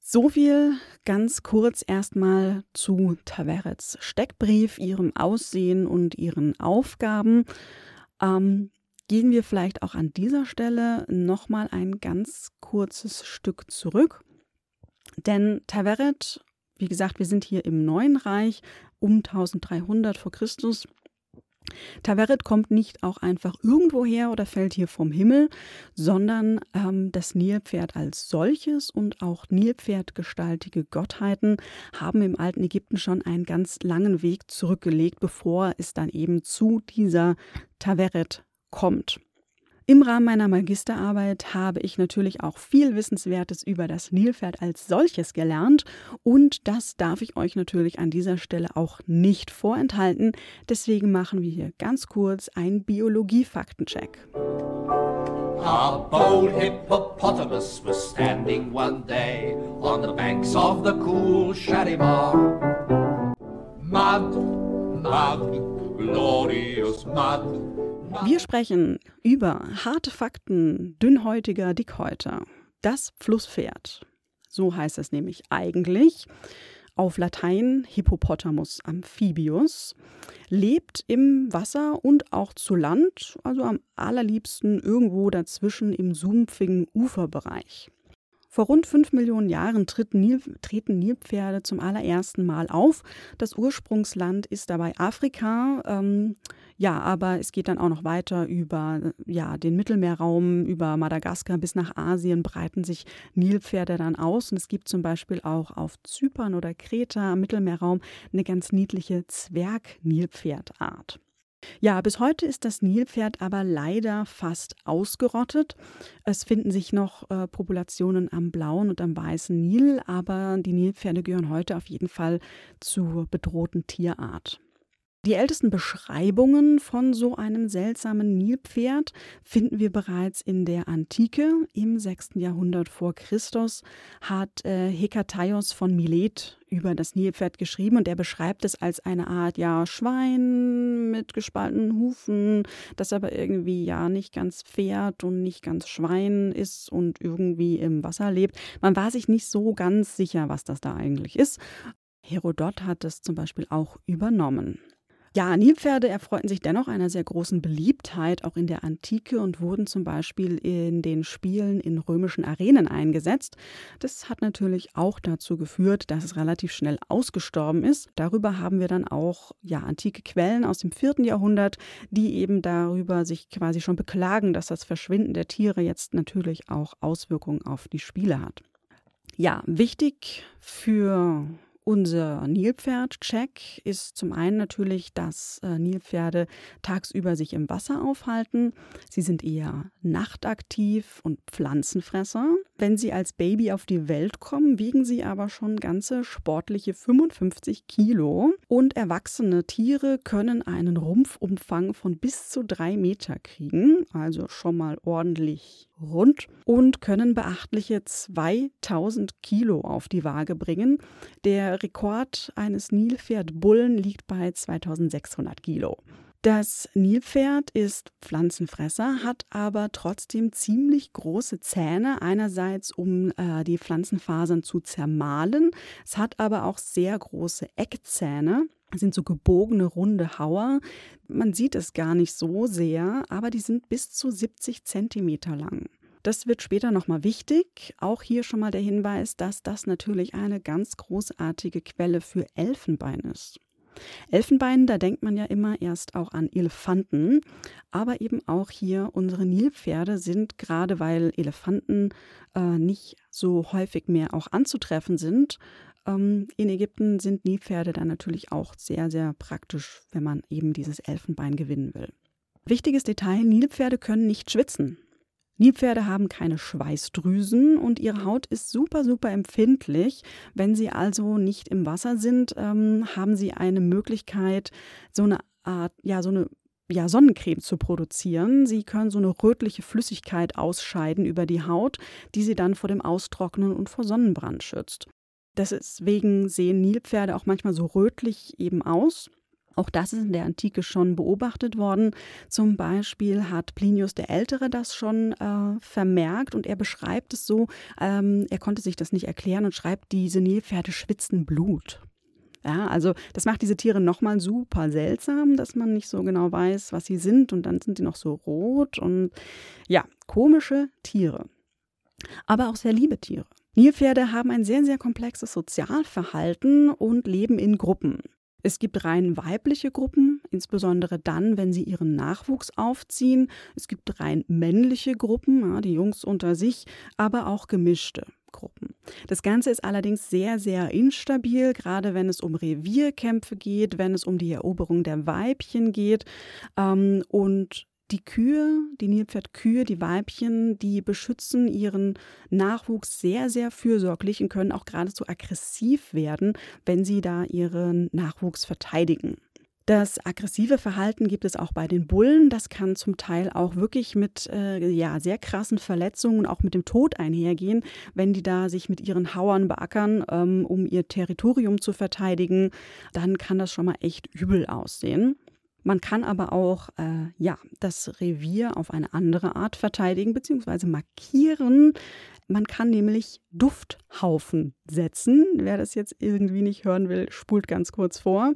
So viel ganz kurz erstmal zu Taverets Steckbrief, ihrem Aussehen und ihren Aufgaben. Ähm, gehen wir vielleicht auch an dieser Stelle nochmal ein ganz kurzes Stück zurück. Denn Taveret, wie gesagt, wir sind hier im Neuen Reich um 1300 vor Christus Taveret kommt nicht auch einfach irgendwo her oder fällt hier vom Himmel, sondern ähm, das Nilpferd als solches und auch Nilpferdgestaltige Gottheiten haben im alten Ägypten schon einen ganz langen Weg zurückgelegt, bevor es dann eben zu dieser Taveret kommt. Im Rahmen meiner Magisterarbeit habe ich natürlich auch viel Wissenswertes über das Nilpferd als solches gelernt und das darf ich euch natürlich an dieser Stelle auch nicht vorenthalten. Deswegen machen wir hier ganz kurz einen Biologie-Faktencheck. A bold hippopotamus was standing one day on the banks of the cool Shalimar. Mud, mud, glorious mud. Wir sprechen über harte Fakten dünnhäutiger Dickhäuter. Das Flusspferd. So heißt es nämlich eigentlich. Auf Latein Hippopotamus amphibius, lebt im Wasser und auch zu Land, also am allerliebsten irgendwo dazwischen im sumpfigen Uferbereich. Vor rund fünf Millionen Jahren treten Nilpferde zum allerersten Mal auf. Das Ursprungsland ist dabei Afrika. Ähm, ja, aber es geht dann auch noch weiter über ja, den Mittelmeerraum, über Madagaskar bis nach Asien breiten sich Nilpferde dann aus. Und es gibt zum Beispiel auch auf Zypern oder Kreta im Mittelmeerraum eine ganz niedliche Zwergnilpferdart. Ja, bis heute ist das Nilpferd aber leider fast ausgerottet. Es finden sich noch äh, Populationen am blauen und am weißen Nil, aber die Nilpferde gehören heute auf jeden Fall zur bedrohten Tierart. Die ältesten Beschreibungen von so einem seltsamen Nilpferd finden wir bereits in der Antike. Im 6. Jahrhundert vor Christus hat äh, Hekataios von Milet über das Nilpferd geschrieben und er beschreibt es als eine Art ja Schwein mit gespaltenen Hufen, das aber irgendwie ja nicht ganz Pferd und nicht ganz Schwein ist und irgendwie im Wasser lebt. Man war sich nicht so ganz sicher, was das da eigentlich ist. Herodot hat es zum Beispiel auch übernommen. Ja, Nilpferde erfreuten sich dennoch einer sehr großen Beliebtheit auch in der Antike und wurden zum Beispiel in den Spielen in römischen Arenen eingesetzt. Das hat natürlich auch dazu geführt, dass es relativ schnell ausgestorben ist. Darüber haben wir dann auch ja, antike Quellen aus dem vierten Jahrhundert, die eben darüber sich quasi schon beklagen, dass das Verschwinden der Tiere jetzt natürlich auch Auswirkungen auf die Spiele hat. Ja, wichtig für unser Nilpferd-Check ist zum einen natürlich, dass äh, Nilpferde tagsüber sich im Wasser aufhalten. Sie sind eher nachtaktiv und Pflanzenfresser. Wenn sie als Baby auf die Welt kommen, wiegen sie aber schon ganze sportliche 55 Kilo. Und erwachsene Tiere können einen Rumpfumfang von bis zu drei Meter kriegen, also schon mal ordentlich rund und können beachtliche 2000 Kilo auf die Waage bringen. Der Rekord eines Nilpferdbullen liegt bei 2600 Kilo. Das Nilpferd ist Pflanzenfresser, hat aber trotzdem ziemlich große Zähne, einerseits um äh, die Pflanzenfasern zu zermahlen. Es hat aber auch sehr große Eckzähne. Sind so gebogene, runde Hauer. Man sieht es gar nicht so sehr, aber die sind bis zu 70 Zentimeter lang. Das wird später nochmal wichtig. Auch hier schon mal der Hinweis, dass das natürlich eine ganz großartige Quelle für Elfenbein ist. Elfenbein, da denkt man ja immer erst auch an Elefanten, aber eben auch hier unsere Nilpferde sind, gerade weil Elefanten äh, nicht so häufig mehr auch anzutreffen sind, ähm, in Ägypten sind Nilpferde dann natürlich auch sehr, sehr praktisch, wenn man eben dieses Elfenbein gewinnen will. Wichtiges Detail, Nilpferde können nicht schwitzen. Nilpferde haben keine Schweißdrüsen und ihre Haut ist super, super empfindlich. Wenn sie also nicht im Wasser sind, ähm, haben sie eine Möglichkeit, so eine Art, ja, so eine ja, Sonnencreme zu produzieren. Sie können so eine rötliche Flüssigkeit ausscheiden über die Haut, die sie dann vor dem Austrocknen und vor Sonnenbrand schützt. Deswegen sehen Nilpferde auch manchmal so rötlich eben aus. Auch das ist in der Antike schon beobachtet worden. Zum Beispiel hat Plinius der Ältere das schon äh, vermerkt und er beschreibt es so, ähm, er konnte sich das nicht erklären und schreibt, diese Nilpferde schwitzen Blut. Ja, also das macht diese Tiere nochmal super seltsam, dass man nicht so genau weiß, was sie sind und dann sind sie noch so rot und ja, komische Tiere. Aber auch sehr liebe Tiere. Nilpferde haben ein sehr, sehr komplexes Sozialverhalten und leben in Gruppen. Es gibt rein weibliche Gruppen, insbesondere dann, wenn sie ihren Nachwuchs aufziehen. Es gibt rein männliche Gruppen, die Jungs unter sich, aber auch gemischte. Gruppen. Das Ganze ist allerdings sehr, sehr instabil, gerade wenn es um Revierkämpfe geht, wenn es um die Eroberung der Weibchen geht. Ähm, und die Kühe, die Nilpferdkühe, die Weibchen, die beschützen ihren Nachwuchs sehr, sehr fürsorglich und können auch geradezu aggressiv werden, wenn sie da ihren Nachwuchs verteidigen. Das aggressive Verhalten gibt es auch bei den Bullen. Das kann zum Teil auch wirklich mit äh, ja, sehr krassen Verletzungen auch mit dem Tod einhergehen, wenn die da sich mit ihren Hauern beackern, ähm, um ihr Territorium zu verteidigen. Dann kann das schon mal echt übel aussehen. Man kann aber auch äh, ja, das Revier auf eine andere Art verteidigen bzw. markieren. Man kann nämlich Dufthaufen setzen. Wer das jetzt irgendwie nicht hören will, spult ganz kurz vor.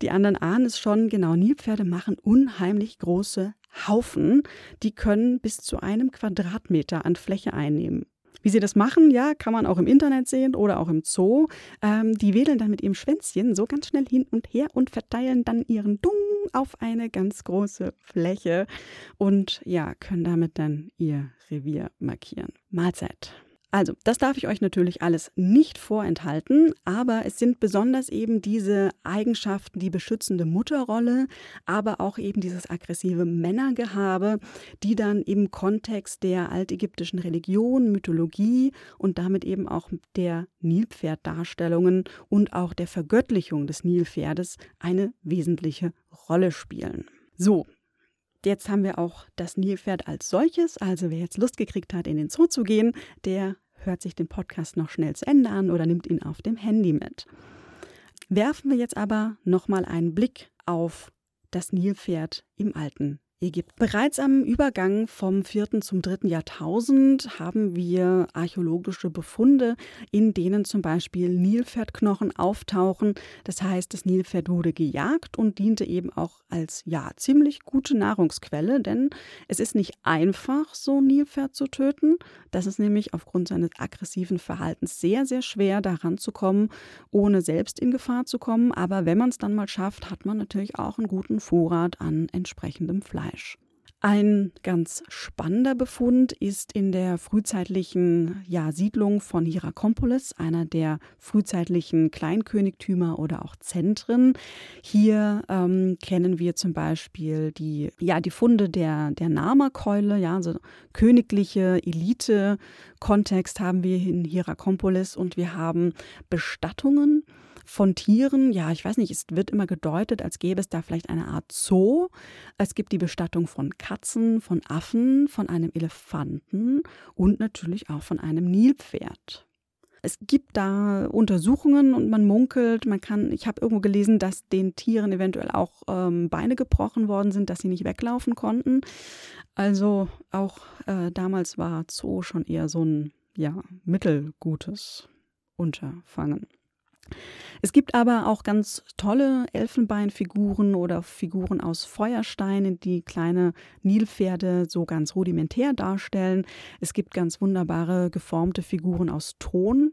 Die anderen ahnen es schon, genau, Nilpferde machen unheimlich große Haufen. Die können bis zu einem Quadratmeter an Fläche einnehmen. Wie sie das machen, ja, kann man auch im Internet sehen oder auch im Zoo. Ähm, die wedeln dann mit ihrem Schwänzchen so ganz schnell hin und her und verteilen dann ihren Dung auf eine ganz große Fläche und ja, können damit dann ihr Revier markieren. Mahlzeit. Also, das darf ich euch natürlich alles nicht vorenthalten, aber es sind besonders eben diese Eigenschaften, die beschützende Mutterrolle, aber auch eben dieses aggressive Männergehabe, die dann im Kontext der altägyptischen Religion, Mythologie und damit eben auch der Nilpferddarstellungen und auch der Vergöttlichung des Nilpferdes eine wesentliche Rolle spielen. So, Jetzt haben wir auch das Nilpferd als solches. Also wer jetzt Lust gekriegt hat, in den Zoo zu gehen, der hört sich den Podcast noch schnell zu Ende an oder nimmt ihn auf dem Handy mit. Werfen wir jetzt aber nochmal einen Blick auf das Nilpferd im alten Ägypten. Bereits am Übergang vom 4. zum 3. Jahrtausend haben wir archäologische Befunde, in denen zum Beispiel Nilpferdknochen auftauchen. Das heißt, das Nilpferd wurde gejagt und diente eben auch als ja ziemlich gute Nahrungsquelle, denn es ist nicht einfach, so ein Nilpferd zu töten. Das ist nämlich aufgrund seines aggressiven Verhaltens sehr, sehr schwer, daran zu kommen, ohne selbst in Gefahr zu kommen. Aber wenn man es dann mal schafft, hat man natürlich auch einen guten Vorrat an entsprechendem Fleisch. Fleisch. Ein ganz spannender Befund ist in der frühzeitlichen ja, Siedlung von Hierakonpolis, einer der frühzeitlichen Kleinkönigtümer oder auch Zentren. Hier ähm, kennen wir zum Beispiel die, ja, die Funde der, der Nama-Keule, ja, also königliche Elite-Kontext haben wir in Hierakonpolis und wir haben Bestattungen von Tieren. Ja, ich weiß nicht, es wird immer gedeutet, als gäbe es da vielleicht eine Art Zoo. Es gibt die Bestattung von Katzen, von Affen, von einem Elefanten und natürlich auch von einem Nilpferd. Es gibt da Untersuchungen und man munkelt, man kann, ich habe irgendwo gelesen, dass den Tieren eventuell auch ähm, Beine gebrochen worden sind, dass sie nicht weglaufen konnten. Also auch äh, damals war Zoo schon eher so ein ja, mittelgutes Unterfangen. Es gibt aber auch ganz tolle Elfenbeinfiguren oder Figuren aus Feuersteinen, die kleine Nilpferde so ganz rudimentär darstellen. Es gibt ganz wunderbare geformte Figuren aus Ton.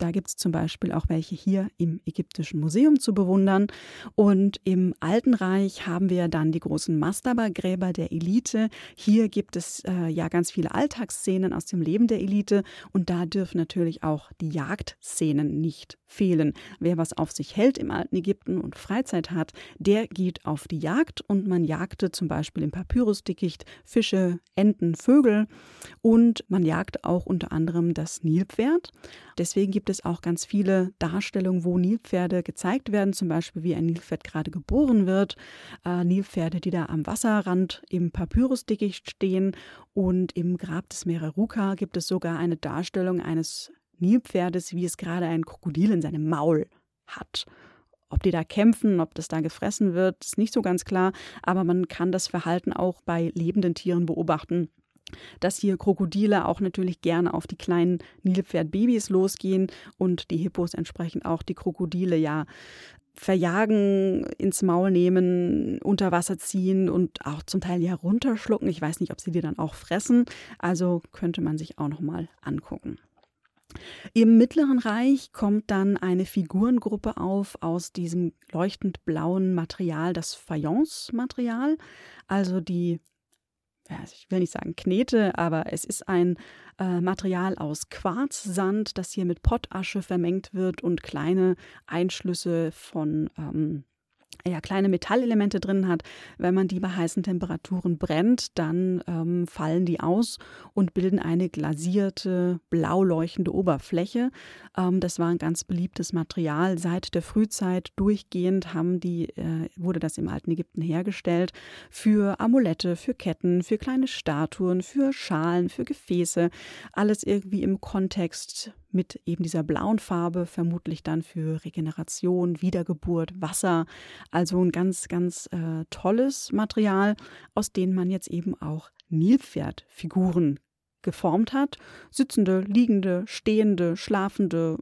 Da gibt es zum Beispiel auch welche hier im Ägyptischen Museum zu bewundern. Und im Alten Reich haben wir dann die großen Mastaba-Gräber der Elite. Hier gibt es äh, ja ganz viele Alltagsszenen aus dem Leben der Elite. Und da dürfen natürlich auch die Jagdszenen nicht fehlen. Wer was auf sich hält im alten Ägypten und Freizeit hat, der geht auf die Jagd und man jagte zum Beispiel im Papyrusdickicht Fische, Enten, Vögel und man jagt auch unter anderem das Nilpferd. Deswegen gibt es auch ganz viele Darstellungen, wo Nilpferde gezeigt werden, zum Beispiel wie ein Nilpferd gerade geboren wird, äh, Nilpferde, die da am Wasserrand im Papyrusdickicht stehen und im Grab des Mereruka gibt es sogar eine Darstellung eines Nilpferdes, wie es gerade ein Krokodil in seinem Maul hat. Ob die da kämpfen, ob das da gefressen wird, ist nicht so ganz klar, aber man kann das Verhalten auch bei lebenden Tieren beobachten dass hier Krokodile auch natürlich gerne auf die kleinen Nilpferdbabys losgehen und die Hippos entsprechend auch die Krokodile ja verjagen, ins Maul nehmen, unter Wasser ziehen und auch zum Teil ja runterschlucken. Ich weiß nicht, ob sie die dann auch fressen. Also könnte man sich auch noch mal angucken. Im Mittleren Reich kommt dann eine Figurengruppe auf aus diesem leuchtend blauen Material, das Fayence-Material, also die ich will nicht sagen Knete, aber es ist ein äh, Material aus Quarzsand, das hier mit Pottasche vermengt wird und kleine Einschlüsse von ähm, ja, kleine Metallelemente drin hat. Wenn man die bei heißen Temperaturen brennt, dann ähm, fallen die aus und bilden eine glasierte, blau leuchtende Oberfläche. Ähm, das war ein ganz beliebtes Material. Seit der Frühzeit durchgehend haben die, äh, wurde das im alten Ägypten hergestellt für Amulette, für Ketten, für kleine Statuen, für Schalen, für Gefäße. Alles irgendwie im Kontext mit eben dieser blauen Farbe, vermutlich dann für Regeneration, Wiedergeburt, Wasser. Also ein ganz, ganz äh, tolles Material, aus dem man jetzt eben auch Nilpferdfiguren geformt hat. Sitzende, liegende, stehende, schlafende,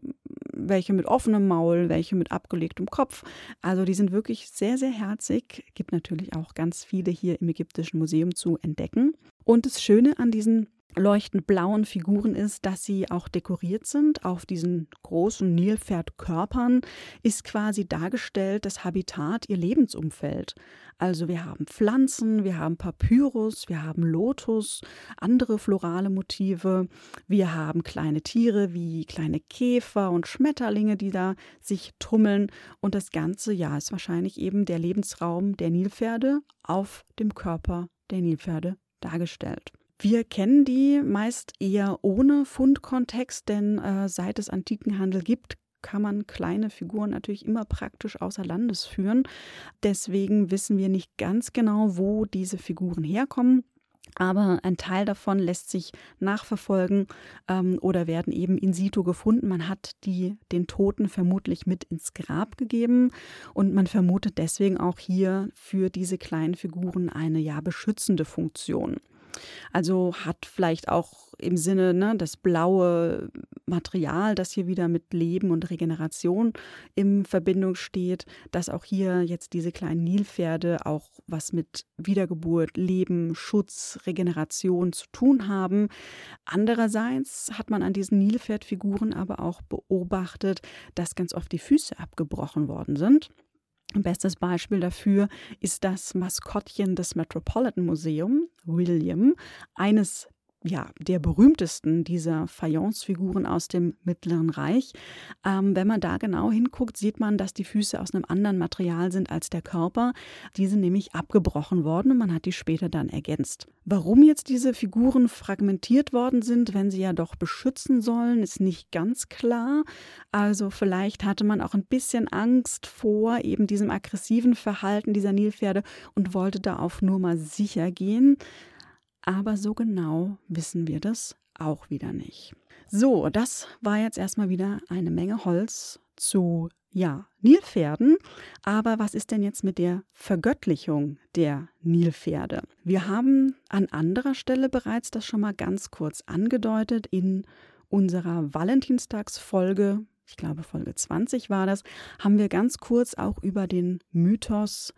welche mit offenem Maul, welche mit abgelegtem Kopf. Also die sind wirklich sehr, sehr herzig. Gibt natürlich auch ganz viele hier im Ägyptischen Museum zu entdecken. Und das Schöne an diesen leuchtend blauen Figuren ist, dass sie auch dekoriert sind. Auf diesen großen Nilpferdkörpern ist quasi dargestellt das Habitat, ihr Lebensumfeld. Also wir haben Pflanzen, wir haben Papyrus, wir haben Lotus, andere florale Motive, wir haben kleine Tiere wie kleine Käfer und Schmetterlinge, die da sich tummeln. Und das Ganze, ja, ist wahrscheinlich eben der Lebensraum der Nilpferde auf dem Körper der Nilpferde dargestellt. Wir kennen die meist eher ohne Fundkontext, denn äh, seit es Antikenhandel gibt, kann man kleine Figuren natürlich immer praktisch außer Landes führen. Deswegen wissen wir nicht ganz genau, wo diese Figuren herkommen. aber ein Teil davon lässt sich nachverfolgen ähm, oder werden eben in situ gefunden. Man hat die, den Toten vermutlich mit ins Grab gegeben und man vermutet deswegen auch hier für diese kleinen Figuren eine ja beschützende Funktion. Also hat vielleicht auch im Sinne ne, das blaue Material, das hier wieder mit Leben und Regeneration in Verbindung steht, dass auch hier jetzt diese kleinen Nilpferde auch was mit Wiedergeburt, Leben, Schutz, Regeneration zu tun haben. Andererseits hat man an diesen Nilpferdfiguren aber auch beobachtet, dass ganz oft die Füße abgebrochen worden sind. Ein bestes Beispiel dafür ist das Maskottchen des Metropolitan Museum, William, eines ja, der berühmtesten dieser Fayence-Figuren aus dem Mittleren Reich. Ähm, wenn man da genau hinguckt, sieht man, dass die Füße aus einem anderen Material sind als der Körper. Die sind nämlich abgebrochen worden und man hat die später dann ergänzt. Warum jetzt diese Figuren fragmentiert worden sind, wenn sie ja doch beschützen sollen, ist nicht ganz klar. Also vielleicht hatte man auch ein bisschen Angst vor eben diesem aggressiven Verhalten dieser Nilpferde und wollte da auf nur mal sicher gehen aber so genau wissen wir das auch wieder nicht. So, das war jetzt erstmal wieder eine Menge Holz zu, ja, Nilpferden. Aber was ist denn jetzt mit der Vergöttlichung der Nilpferde? Wir haben an anderer Stelle bereits das schon mal ganz kurz angedeutet in unserer Valentinstagsfolge. Ich glaube, Folge 20 war das, haben wir ganz kurz auch über den Mythos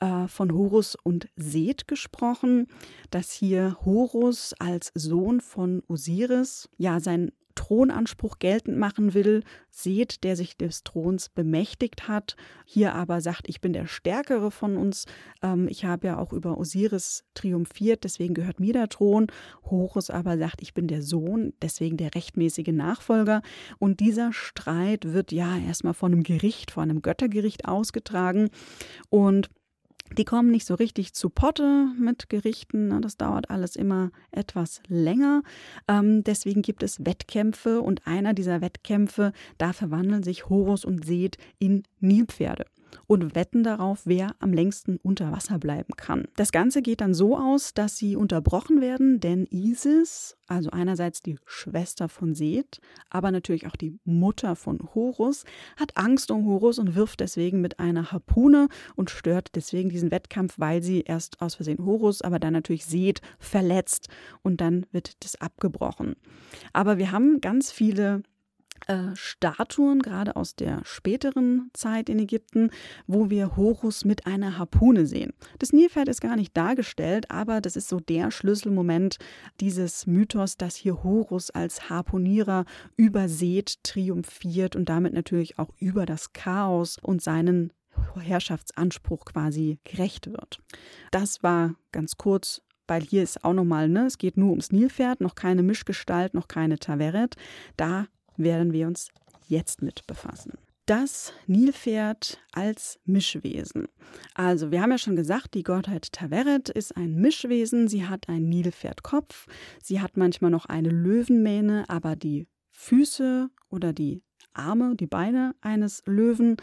äh, von Horus und Seth gesprochen, dass hier Horus als Sohn von Osiris ja seinen Thronanspruch geltend machen will, Seth, der sich des Throns bemächtigt hat, hier aber sagt, ich bin der Stärkere von uns, ähm, ich habe ja auch über Osiris triumphiert, deswegen gehört mir der Thron. Horus aber sagt, ich bin der Sohn, deswegen der rechtmäßige Nachfolger. Und dieser Streit wird ja erstmal von einem Gericht, von einem Göttergericht ausgetragen und die kommen nicht so richtig zu Potte mit Gerichten. Ne? Das dauert alles immer etwas länger. Ähm, deswegen gibt es Wettkämpfe und einer dieser Wettkämpfe, da verwandeln sich Horus und Seth in Nilpferde und wetten darauf, wer am längsten unter Wasser bleiben kann. Das Ganze geht dann so aus, dass sie unterbrochen werden, denn Isis, also einerseits die Schwester von Seth, aber natürlich auch die Mutter von Horus, hat Angst um Horus und wirft deswegen mit einer Harpune und stört deswegen diesen Wettkampf, weil sie erst aus Versehen Horus, aber dann natürlich Seth verletzt und dann wird das abgebrochen. Aber wir haben ganz viele äh, Statuen, gerade aus der späteren Zeit in Ägypten, wo wir Horus mit einer Harpune sehen. Das Nilpferd ist gar nicht dargestellt, aber das ist so der Schlüsselmoment dieses Mythos, dass hier Horus als Harpunierer über Seth triumphiert und damit natürlich auch über das Chaos und seinen Herrschaftsanspruch quasi gerecht wird. Das war ganz kurz weil hier ist auch nochmal, ne, es geht nur ums Nilpferd, noch keine Mischgestalt, noch keine Taveret. Da werden wir uns jetzt mit befassen. Das Nilpferd als Mischwesen. Also, wir haben ja schon gesagt, die Gottheit Taveret ist ein Mischwesen. Sie hat einen Nilpferdkopf. Sie hat manchmal noch eine Löwenmähne, aber die Füße oder die Arme, die Beine eines Löwen,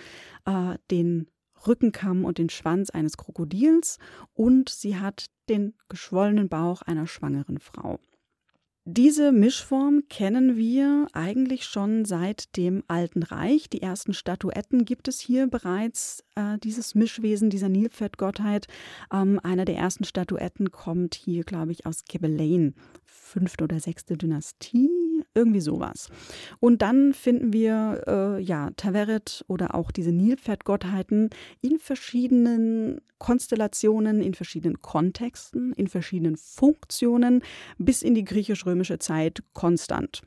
äh, den Rückenkamm und den Schwanz eines Krokodils und sie hat den geschwollenen Bauch einer schwangeren Frau. Diese Mischform kennen wir eigentlich schon seit dem Alten Reich. Die ersten Statuetten gibt es hier bereits, äh, dieses Mischwesen dieser Nilpferdgottheit. Ähm, einer der ersten Statuetten kommt hier, glaube ich, aus Kebelein, fünfte oder sechste Dynastie irgendwie sowas. Und dann finden wir äh, ja Taveret oder auch diese Nilpferdgottheiten in verschiedenen Konstellationen, in verschiedenen Kontexten, in verschiedenen Funktionen bis in die griechisch-römische Zeit konstant.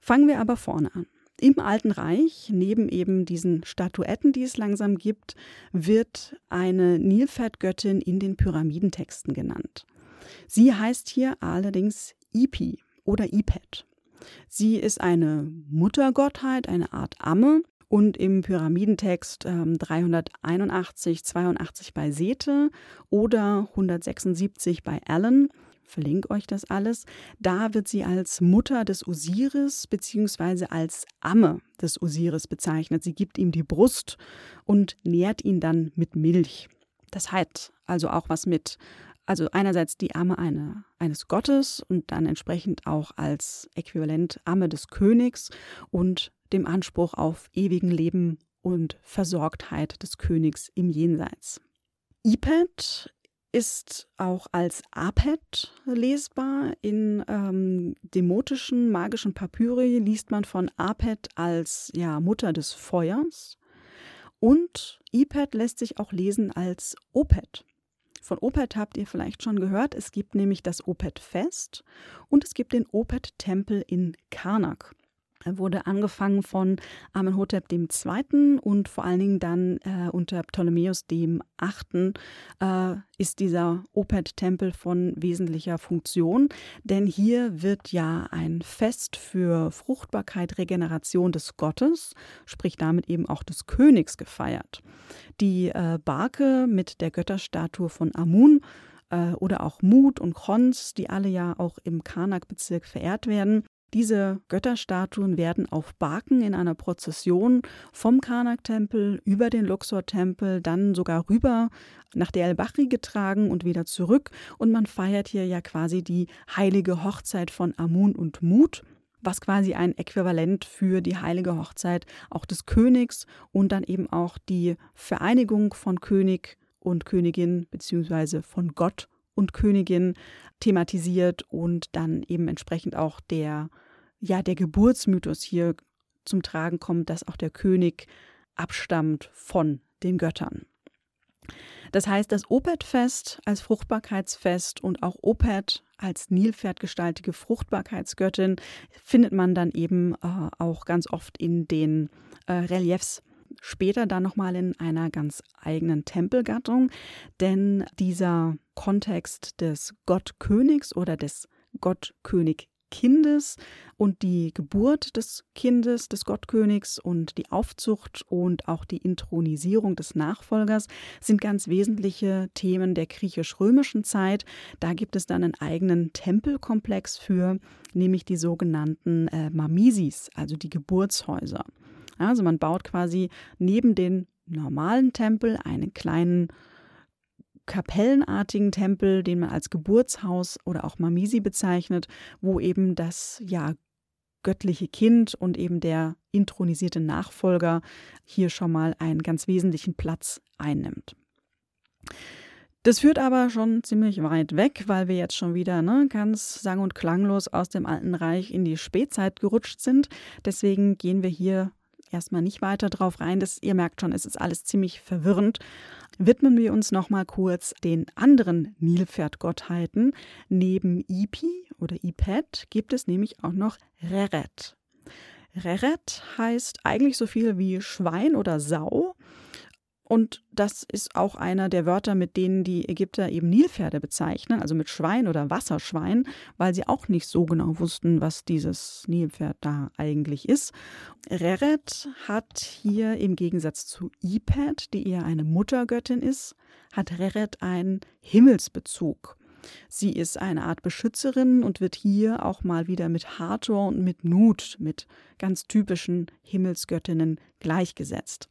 Fangen wir aber vorne an. Im Alten Reich, neben eben diesen Statuetten, die es langsam gibt, wird eine Nilpferdgöttin in den Pyramidentexten genannt. Sie heißt hier allerdings Ipi oder Ipet. Sie ist eine Muttergottheit, eine Art Amme. Und im Pyramidentext ähm, 381, 82 bei Sete oder 176 bei Allen verlinke euch das alles. Da wird sie als Mutter des Osiris bzw. als Amme des Osiris bezeichnet. Sie gibt ihm die Brust und nährt ihn dann mit Milch. Das hat also auch was mit also einerseits die Amme eine, eines Gottes und dann entsprechend auch als Äquivalent Amme des Königs und dem Anspruch auf ewigen Leben und Versorgtheit des Königs im Jenseits. Ipet ist auch als Apet lesbar. In ähm, demotischen magischen Papyri liest man von Apet als ja, Mutter des Feuers. Und Ipet lässt sich auch lesen als Opet. Von Opet habt ihr vielleicht schon gehört. Es gibt nämlich das Opet-Fest und es gibt den Opet-Tempel in Karnak. Er wurde angefangen von Amenhotep II. und vor allen Dingen dann äh, unter Ptolemäus VIII. Äh, ist dieser Opet-Tempel von wesentlicher Funktion, denn hier wird ja ein Fest für Fruchtbarkeit, Regeneration des Gottes, sprich damit eben auch des Königs gefeiert. Die äh, Barke mit der Götterstatue von Amun äh, oder auch Mut und Khons, die alle ja auch im Karnak-Bezirk verehrt werden, diese Götterstatuen werden auf Barken in einer Prozession vom Karnak-Tempel über den Luxor-Tempel, dann sogar rüber nach der El-Bahri getragen und wieder zurück. Und man feiert hier ja quasi die heilige Hochzeit von Amun und Mut was quasi ein Äquivalent für die heilige Hochzeit auch des Königs und dann eben auch die Vereinigung von König und Königin beziehungsweise von Gott und Königin thematisiert und dann eben entsprechend auch der, ja, der Geburtsmythos hier zum Tragen kommt, dass auch der König abstammt von den Göttern. Das heißt, das Opet-Fest als Fruchtbarkeitsfest und auch Opet als Nilpferdgestaltige Fruchtbarkeitsgöttin findet man dann eben äh, auch ganz oft in den äh, Reliefs später dann nochmal in einer ganz eigenen Tempelgattung, denn dieser Kontext des Gottkönigs oder des Gottkönig Kindes und die Geburt des Kindes, des Gottkönigs und die Aufzucht und auch die Intronisierung des Nachfolgers sind ganz wesentliche Themen der griechisch-römischen Zeit. Da gibt es dann einen eigenen Tempelkomplex für, nämlich die sogenannten äh, Mamisis, also die Geburtshäuser. Also man baut quasi neben den normalen Tempel einen kleinen kapellenartigen Tempel, den man als Geburtshaus oder auch Mamisi bezeichnet, wo eben das ja göttliche Kind und eben der intronisierte Nachfolger hier schon mal einen ganz wesentlichen Platz einnimmt. Das führt aber schon ziemlich weit weg, weil wir jetzt schon wieder ne, ganz sang- und klanglos aus dem Alten Reich in die Spätzeit gerutscht sind. Deswegen gehen wir hier erstmal nicht weiter drauf rein. Das, ihr merkt schon, es ist alles ziemlich verwirrend. Widmen wir uns nochmal kurz den anderen Nilpferdgottheiten. Neben Ipi oder Ipet gibt es nämlich auch noch Reret. Reret heißt eigentlich so viel wie Schwein oder Sau. Und das ist auch einer der Wörter, mit denen die Ägypter eben Nilpferde bezeichnen, also mit Schwein oder Wasserschwein, weil sie auch nicht so genau wussten, was dieses Nilpferd da eigentlich ist. Reret hat hier im Gegensatz zu Ipet, die eher eine Muttergöttin ist, hat Reret einen Himmelsbezug. Sie ist eine Art Beschützerin und wird hier auch mal wieder mit Hathor und mit Nut, mit ganz typischen Himmelsgöttinnen gleichgesetzt.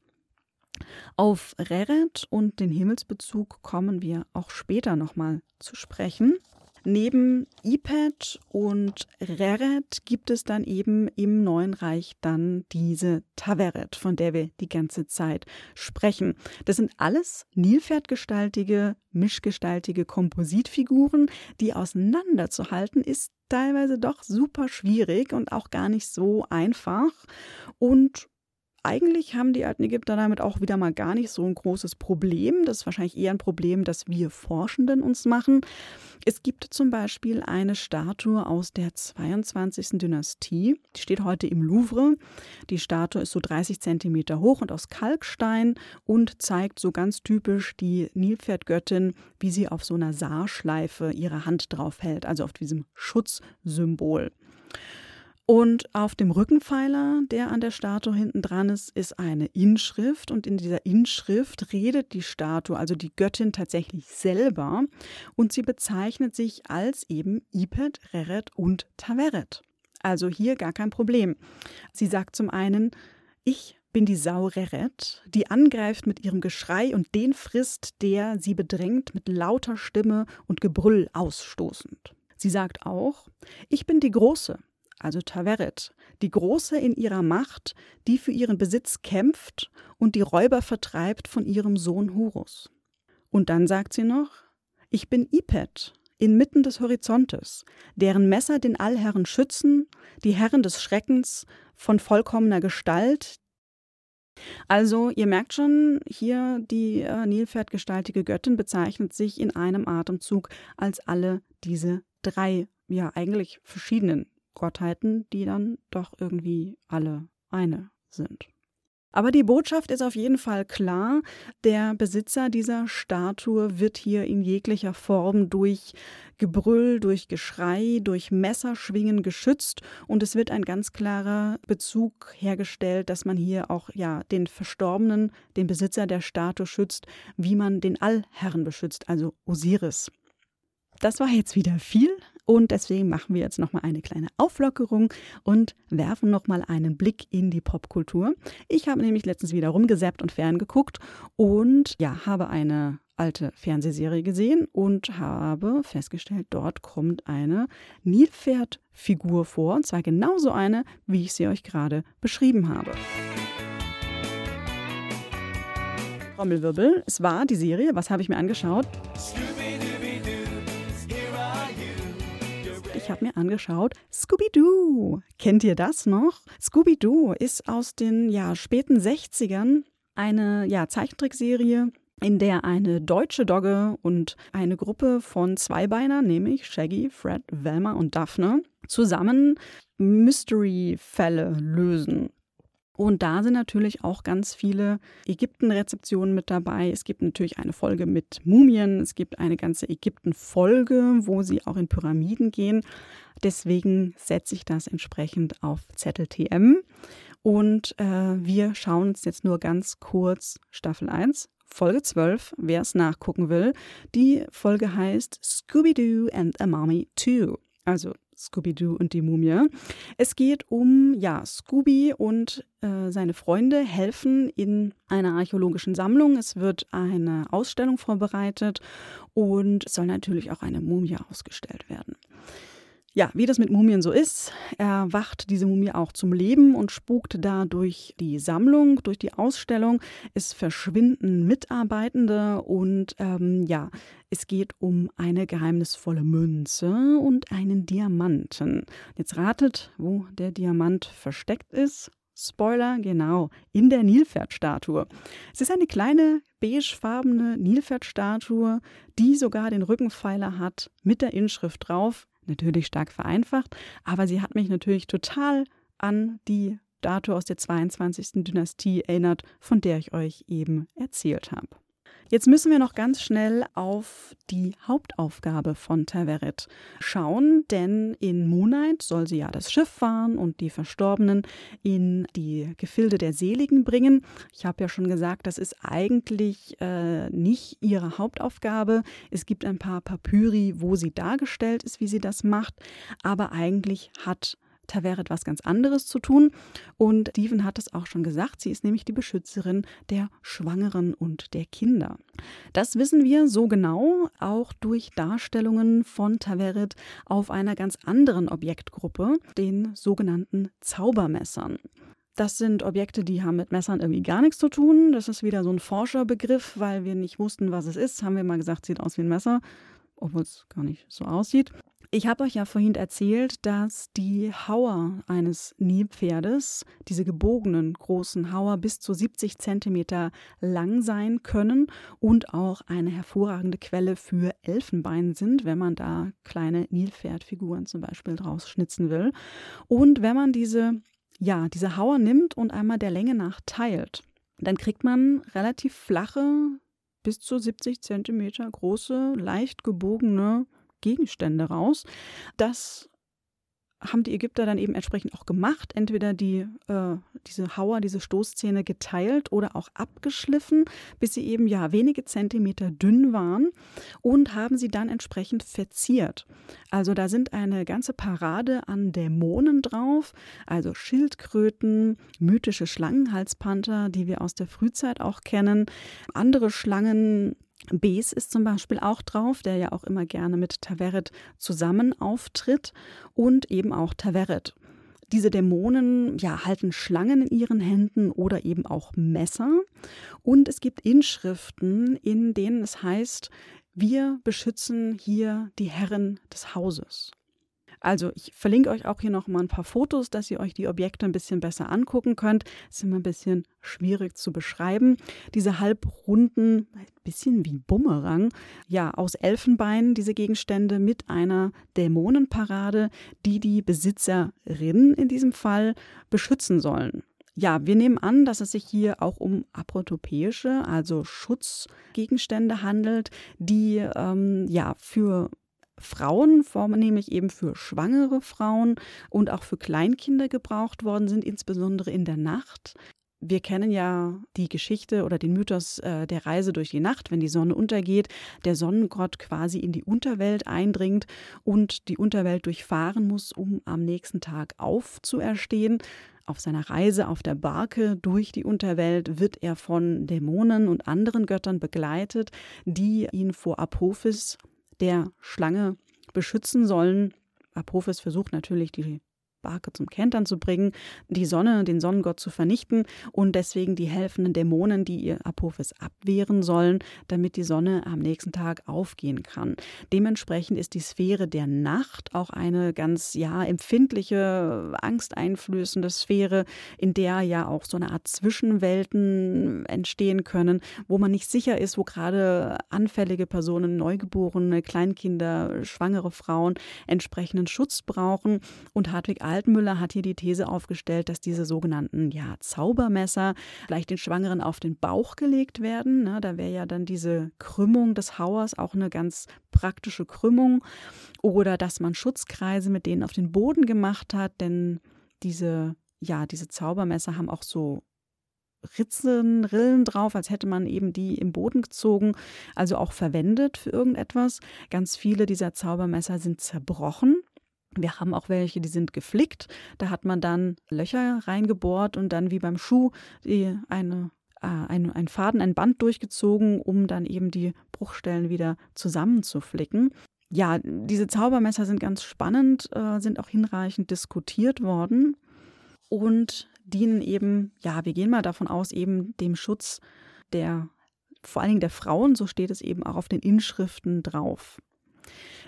Auf Reret und den Himmelsbezug kommen wir auch später nochmal zu sprechen. Neben Ipet und Reret gibt es dann eben im Neuen Reich dann diese Taveret, von der wir die ganze Zeit sprechen. Das sind alles Nilpferdgestaltige, mischgestaltige Kompositfiguren, die auseinanderzuhalten ist teilweise doch super schwierig und auch gar nicht so einfach. Und eigentlich haben die alten Ägypter damit auch wieder mal gar nicht so ein großes Problem. Das ist wahrscheinlich eher ein Problem, das wir Forschenden uns machen. Es gibt zum Beispiel eine Statue aus der 22. Dynastie. Die steht heute im Louvre. Die Statue ist so 30 Zentimeter hoch und aus Kalkstein und zeigt so ganz typisch die Nilpferdgöttin, wie sie auf so einer Saarschleife ihre Hand drauf hält, also auf diesem Schutzsymbol. Und auf dem Rückenpfeiler, der an der Statue hinten dran ist, ist eine Inschrift. Und in dieser Inschrift redet die Statue, also die Göttin, tatsächlich selber. Und sie bezeichnet sich als eben Ipet, Reret und Taveret. Also hier gar kein Problem. Sie sagt zum einen, ich bin die Saureret, die angreift mit ihrem Geschrei und den frisst, der sie bedrängt, mit lauter Stimme und Gebrüll ausstoßend. Sie sagt auch, ich bin die Große, also Taveret, die Große in ihrer Macht, die für ihren Besitz kämpft und die Räuber vertreibt von ihrem Sohn Horus. Und dann sagt sie noch, ich bin Ipet, inmitten des Horizontes, deren Messer den Allherren schützen, die Herren des Schreckens, von vollkommener Gestalt. Also, ihr merkt schon, hier die äh, Nilpferdgestaltige Göttin bezeichnet sich in einem Atemzug als alle diese drei, ja eigentlich verschiedenen Gottheiten, die dann doch irgendwie alle eine sind. Aber die Botschaft ist auf jeden Fall klar. Der Besitzer dieser Statue wird hier in jeglicher Form durch Gebrüll, durch Geschrei, durch Messerschwingen geschützt und es wird ein ganz klarer Bezug hergestellt, dass man hier auch ja den Verstorbenen, den Besitzer der Statue schützt, wie man den Allherren beschützt, also Osiris. Das war jetzt wieder viel, und deswegen machen wir jetzt nochmal eine kleine Auflockerung und werfen nochmal einen Blick in die Popkultur. Ich habe nämlich letztens wieder rumgesäppt und ferngeguckt und ja, habe eine alte Fernsehserie gesehen und habe festgestellt, dort kommt eine Nilpferdfigur vor, und zwar genauso eine, wie ich sie euch gerade beschrieben habe. Trommelwirbel, es war die Serie, was habe ich mir angeschaut? Ich habe mir angeschaut, Scooby-Doo. Kennt ihr das noch? Scooby-Doo ist aus den ja, späten 60ern eine ja, Zeichentrickserie, in der eine deutsche Dogge und eine Gruppe von Zweibeinern, nämlich Shaggy, Fred, Velma und Daphne, zusammen Mystery-Fälle lösen. Und da sind natürlich auch ganz viele Ägypten-Rezeptionen mit dabei. Es gibt natürlich eine Folge mit Mumien. Es gibt eine ganze Ägypten-Folge, wo sie auch in Pyramiden gehen. Deswegen setze ich das entsprechend auf Zettel TM. Und äh, wir schauen uns jetzt nur ganz kurz Staffel 1, Folge 12, wer es nachgucken will. Die Folge heißt Scooby-Doo and a Mommy 2. Also Scooby-Doo und die Mumie. Es geht um, ja, Scooby und äh, seine Freunde helfen in einer archäologischen Sammlung. Es wird eine Ausstellung vorbereitet und es soll natürlich auch eine Mumie ausgestellt werden. Ja, wie das mit Mumien so ist, erwacht diese Mumie auch zum Leben und spukt da durch die Sammlung, durch die Ausstellung. Es verschwinden Mitarbeitende und ähm, ja, es geht um eine geheimnisvolle Münze und einen Diamanten. Jetzt ratet, wo der Diamant versteckt ist. Spoiler, genau, in der Nilpferdstatue. Es ist eine kleine beigefarbene Nilpferdstatue, die sogar den Rückenpfeiler hat mit der Inschrift drauf natürlich stark vereinfacht, aber sie hat mich natürlich total an die Statue aus der 22. Dynastie erinnert, von der ich euch eben erzählt habe. Jetzt müssen wir noch ganz schnell auf die Hauptaufgabe von Taveret schauen, denn in Moonlight soll sie ja das Schiff fahren und die Verstorbenen in die Gefilde der Seligen bringen. Ich habe ja schon gesagt, das ist eigentlich äh, nicht ihre Hauptaufgabe. Es gibt ein paar Papyri, wo sie dargestellt ist, wie sie das macht, aber eigentlich hat Taveret was ganz anderes zu tun. Und Steven hat es auch schon gesagt, sie ist nämlich die Beschützerin der Schwangeren und der Kinder. Das wissen wir so genau auch durch Darstellungen von Taveret auf einer ganz anderen Objektgruppe, den sogenannten Zaubermessern. Das sind Objekte, die haben mit Messern irgendwie gar nichts zu tun. Das ist wieder so ein Forscherbegriff, weil wir nicht wussten, was es ist. Haben wir mal gesagt, sieht aus wie ein Messer, obwohl es gar nicht so aussieht. Ich habe euch ja vorhin erzählt, dass die Hauer eines Nilpferdes, diese gebogenen großen Hauer, bis zu 70 Zentimeter lang sein können und auch eine hervorragende Quelle für Elfenbein sind, wenn man da kleine Nilpferdfiguren zum Beispiel draus schnitzen will. Und wenn man diese, ja, diese Hauer nimmt und einmal der Länge nach teilt, dann kriegt man relativ flache, bis zu 70 Zentimeter große, leicht gebogene Gegenstände raus. Das haben die Ägypter dann eben entsprechend auch gemacht. Entweder die, äh, diese Hauer, diese Stoßzähne geteilt oder auch abgeschliffen, bis sie eben ja wenige Zentimeter dünn waren und haben sie dann entsprechend verziert. Also da sind eine ganze Parade an Dämonen drauf, also Schildkröten, mythische Schlangenhalspanther, die wir aus der Frühzeit auch kennen, andere Schlangen, Bes ist zum Beispiel auch drauf, der ja auch immer gerne mit Taveret zusammen auftritt und eben auch Taveret. Diese Dämonen ja, halten Schlangen in ihren Händen oder eben auch Messer. Und es gibt Inschriften, in denen es heißt, wir beschützen hier die Herren des Hauses. Also ich verlinke euch auch hier noch mal ein paar Fotos, dass ihr euch die Objekte ein bisschen besser angucken könnt. ist immer ein bisschen schwierig zu beschreiben. Diese halbrunden, ein bisschen wie Bumerang, ja, aus Elfenbein, diese Gegenstände mit einer Dämonenparade, die die Besitzerin in diesem Fall beschützen sollen. Ja, wir nehmen an, dass es sich hier auch um aprotopäische, also Schutzgegenstände handelt, die ähm, ja für Frauen, vornehmlich eben für schwangere Frauen und auch für Kleinkinder gebraucht worden sind, insbesondere in der Nacht. Wir kennen ja die Geschichte oder den Mythos äh, der Reise durch die Nacht, wenn die Sonne untergeht, der Sonnengott quasi in die Unterwelt eindringt und die Unterwelt durchfahren muss, um am nächsten Tag aufzuerstehen. Auf seiner Reise auf der Barke durch die Unterwelt wird er von Dämonen und anderen Göttern begleitet, die ihn vor Apophis, der Schlange beschützen sollen. Apophis versucht natürlich, die Barke zum Kentern zu bringen, die Sonne, den Sonnengott zu vernichten und deswegen die helfenden Dämonen, die ihr Apophis abwehren sollen, damit die Sonne am nächsten Tag aufgehen kann. Dementsprechend ist die Sphäre der Nacht auch eine ganz ja empfindliche, angsteinflößende Sphäre, in der ja auch so eine Art Zwischenwelten entstehen können, wo man nicht sicher ist, wo gerade anfällige Personen, Neugeborene, Kleinkinder, schwangere Frauen entsprechenden Schutz brauchen und Hartwig Altmüller hat hier die These aufgestellt, dass diese sogenannten ja, Zaubermesser vielleicht den Schwangeren auf den Bauch gelegt werden. Ne? Da wäre ja dann diese Krümmung des Hauers auch eine ganz praktische Krümmung. Oder dass man Schutzkreise mit denen auf den Boden gemacht hat, denn diese, ja, diese Zaubermesser haben auch so Ritzen, Rillen drauf, als hätte man eben die im Boden gezogen, also auch verwendet für irgendetwas. Ganz viele dieser Zaubermesser sind zerbrochen wir haben auch welche, die sind geflickt. Da hat man dann Löcher reingebohrt und dann wie beim Schuh die eine äh, ein, ein Faden, ein Band durchgezogen, um dann eben die Bruchstellen wieder zusammenzuflicken. Ja, diese Zaubermesser sind ganz spannend, äh, sind auch hinreichend diskutiert worden und dienen eben, ja, wir gehen mal davon aus, eben dem Schutz der, vor allen Dingen der Frauen, so steht es eben auch auf den Inschriften drauf.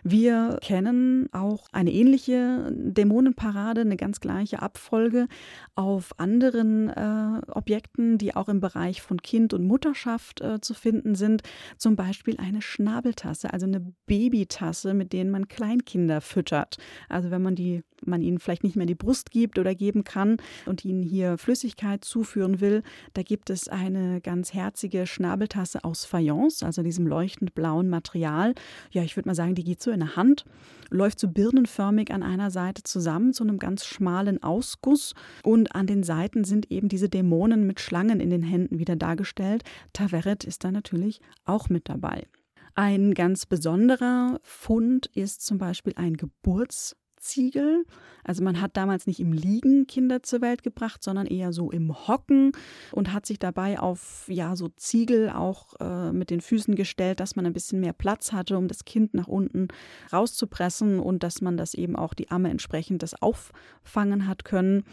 Wir kennen auch eine ähnliche Dämonenparade, eine ganz gleiche Abfolge auf anderen äh, Objekten, die auch im Bereich von Kind und Mutterschaft äh, zu finden sind. Zum Beispiel eine Schnabeltasse, also eine Babytasse, mit denen man Kleinkinder füttert. Also wenn man die man ihnen vielleicht nicht mehr die Brust gibt oder geben kann und ihnen hier Flüssigkeit zuführen will, da gibt es eine ganz herzige Schnabeltasse aus Fayence, also diesem leuchtend blauen Material. Ja, ich würde mal sagen, die geht so in der Hand, läuft so birnenförmig an einer Seite zusammen zu einem ganz schmalen Ausguss und an den Seiten sind eben diese Dämonen mit Schlangen in den Händen wieder dargestellt. Taveret ist da natürlich auch mit dabei. Ein ganz besonderer Fund ist zum Beispiel ein Geburts Ziegel. Also man hat damals nicht im Liegen Kinder zur Welt gebracht, sondern eher so im Hocken und hat sich dabei auf ja so Ziegel auch äh, mit den Füßen gestellt, dass man ein bisschen mehr Platz hatte, um das Kind nach unten rauszupressen und dass man das eben auch die Amme entsprechend das auffangen hat können.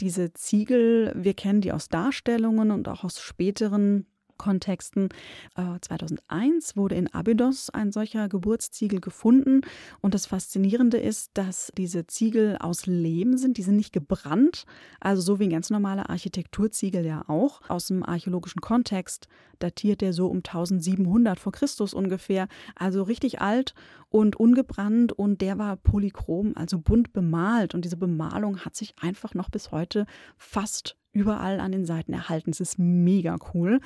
Diese Ziegel, wir kennen die aus Darstellungen und auch aus späteren Kontexten. 2001 äh, wurde in Abydos ein solcher Geburtsziegel gefunden. Und das Faszinierende ist, dass diese Ziegel aus Lehm sind. Die sind nicht gebrannt, also so wie ein ganz normaler Architekturziegel ja auch. Aus dem archäologischen Kontext datiert der so um 1700 vor Christus ungefähr. Also richtig alt und ungebrannt. Und der war polychrom, also bunt bemalt. Und diese Bemalung hat sich einfach noch bis heute fast überall an den Seiten erhalten. Es ist mega cool.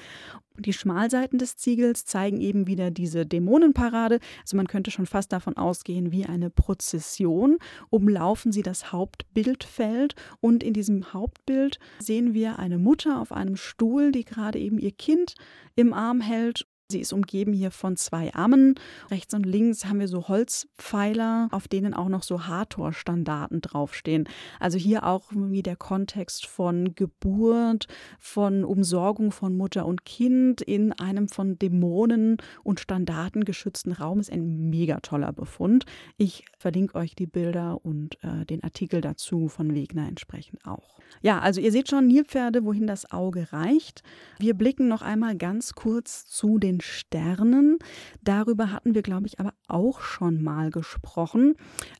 Die Schmalseiten des Ziegels zeigen eben wieder diese Dämonenparade. Also man könnte schon fast davon ausgehen, wie eine Prozession umlaufen sie das Hauptbildfeld. Und in diesem Hauptbild sehen wir eine Mutter auf einem Stuhl, die gerade eben ihr Kind im Arm hält Sie ist umgeben hier von zwei Ammen. Rechts und links haben wir so Holzpfeiler, auf denen auch noch so Hathor-Standarten draufstehen. Also hier auch wie der Kontext von Geburt, von Umsorgung von Mutter und Kind in einem von Dämonen und Standarten geschützten Raum ist ein mega toller Befund. Ich verlinke euch die Bilder und äh, den Artikel dazu von Wegner entsprechend auch. Ja, also ihr seht schon Nilpferde, wohin das Auge reicht. Wir blicken noch einmal ganz kurz zu den Sternen. Darüber hatten wir, glaube ich, aber auch schon mal gesprochen.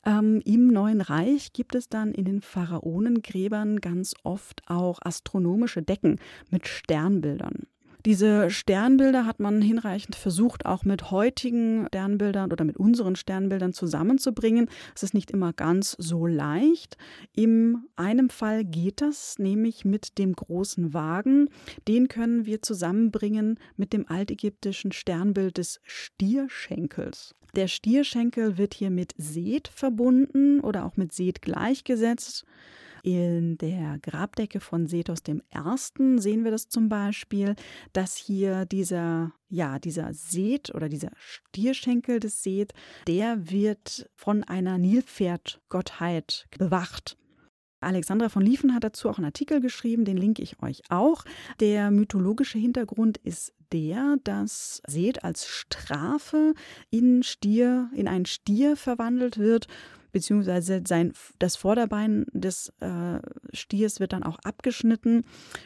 Ähm, Im Neuen Reich gibt es dann in den Pharaonengräbern ganz oft auch astronomische Decken mit Sternbildern. Diese Sternbilder hat man hinreichend versucht, auch mit heutigen Sternbildern oder mit unseren Sternbildern zusammenzubringen. Es ist nicht immer ganz so leicht. In einem Fall geht das, nämlich mit dem großen Wagen. Den können wir zusammenbringen mit dem altägyptischen Sternbild des Stierschenkels. Der Stierschenkel wird hier mit Seth verbunden oder auch mit Seth gleichgesetzt. In der Grabdecke von Sethos I. sehen wir das zum Beispiel, dass hier dieser, ja, dieser Seth oder dieser Stierschenkel des Seth, der wird von einer Nilpferdgottheit bewacht. Alexandra von Liefen hat dazu auch einen Artikel geschrieben, den linke ich euch auch. Der mythologische Hintergrund ist der, dass Seth als Strafe in Stier, in einen Stier verwandelt wird beziehungsweise sein, das Vorderbein des äh, Stiers wird dann auch abgeschnitten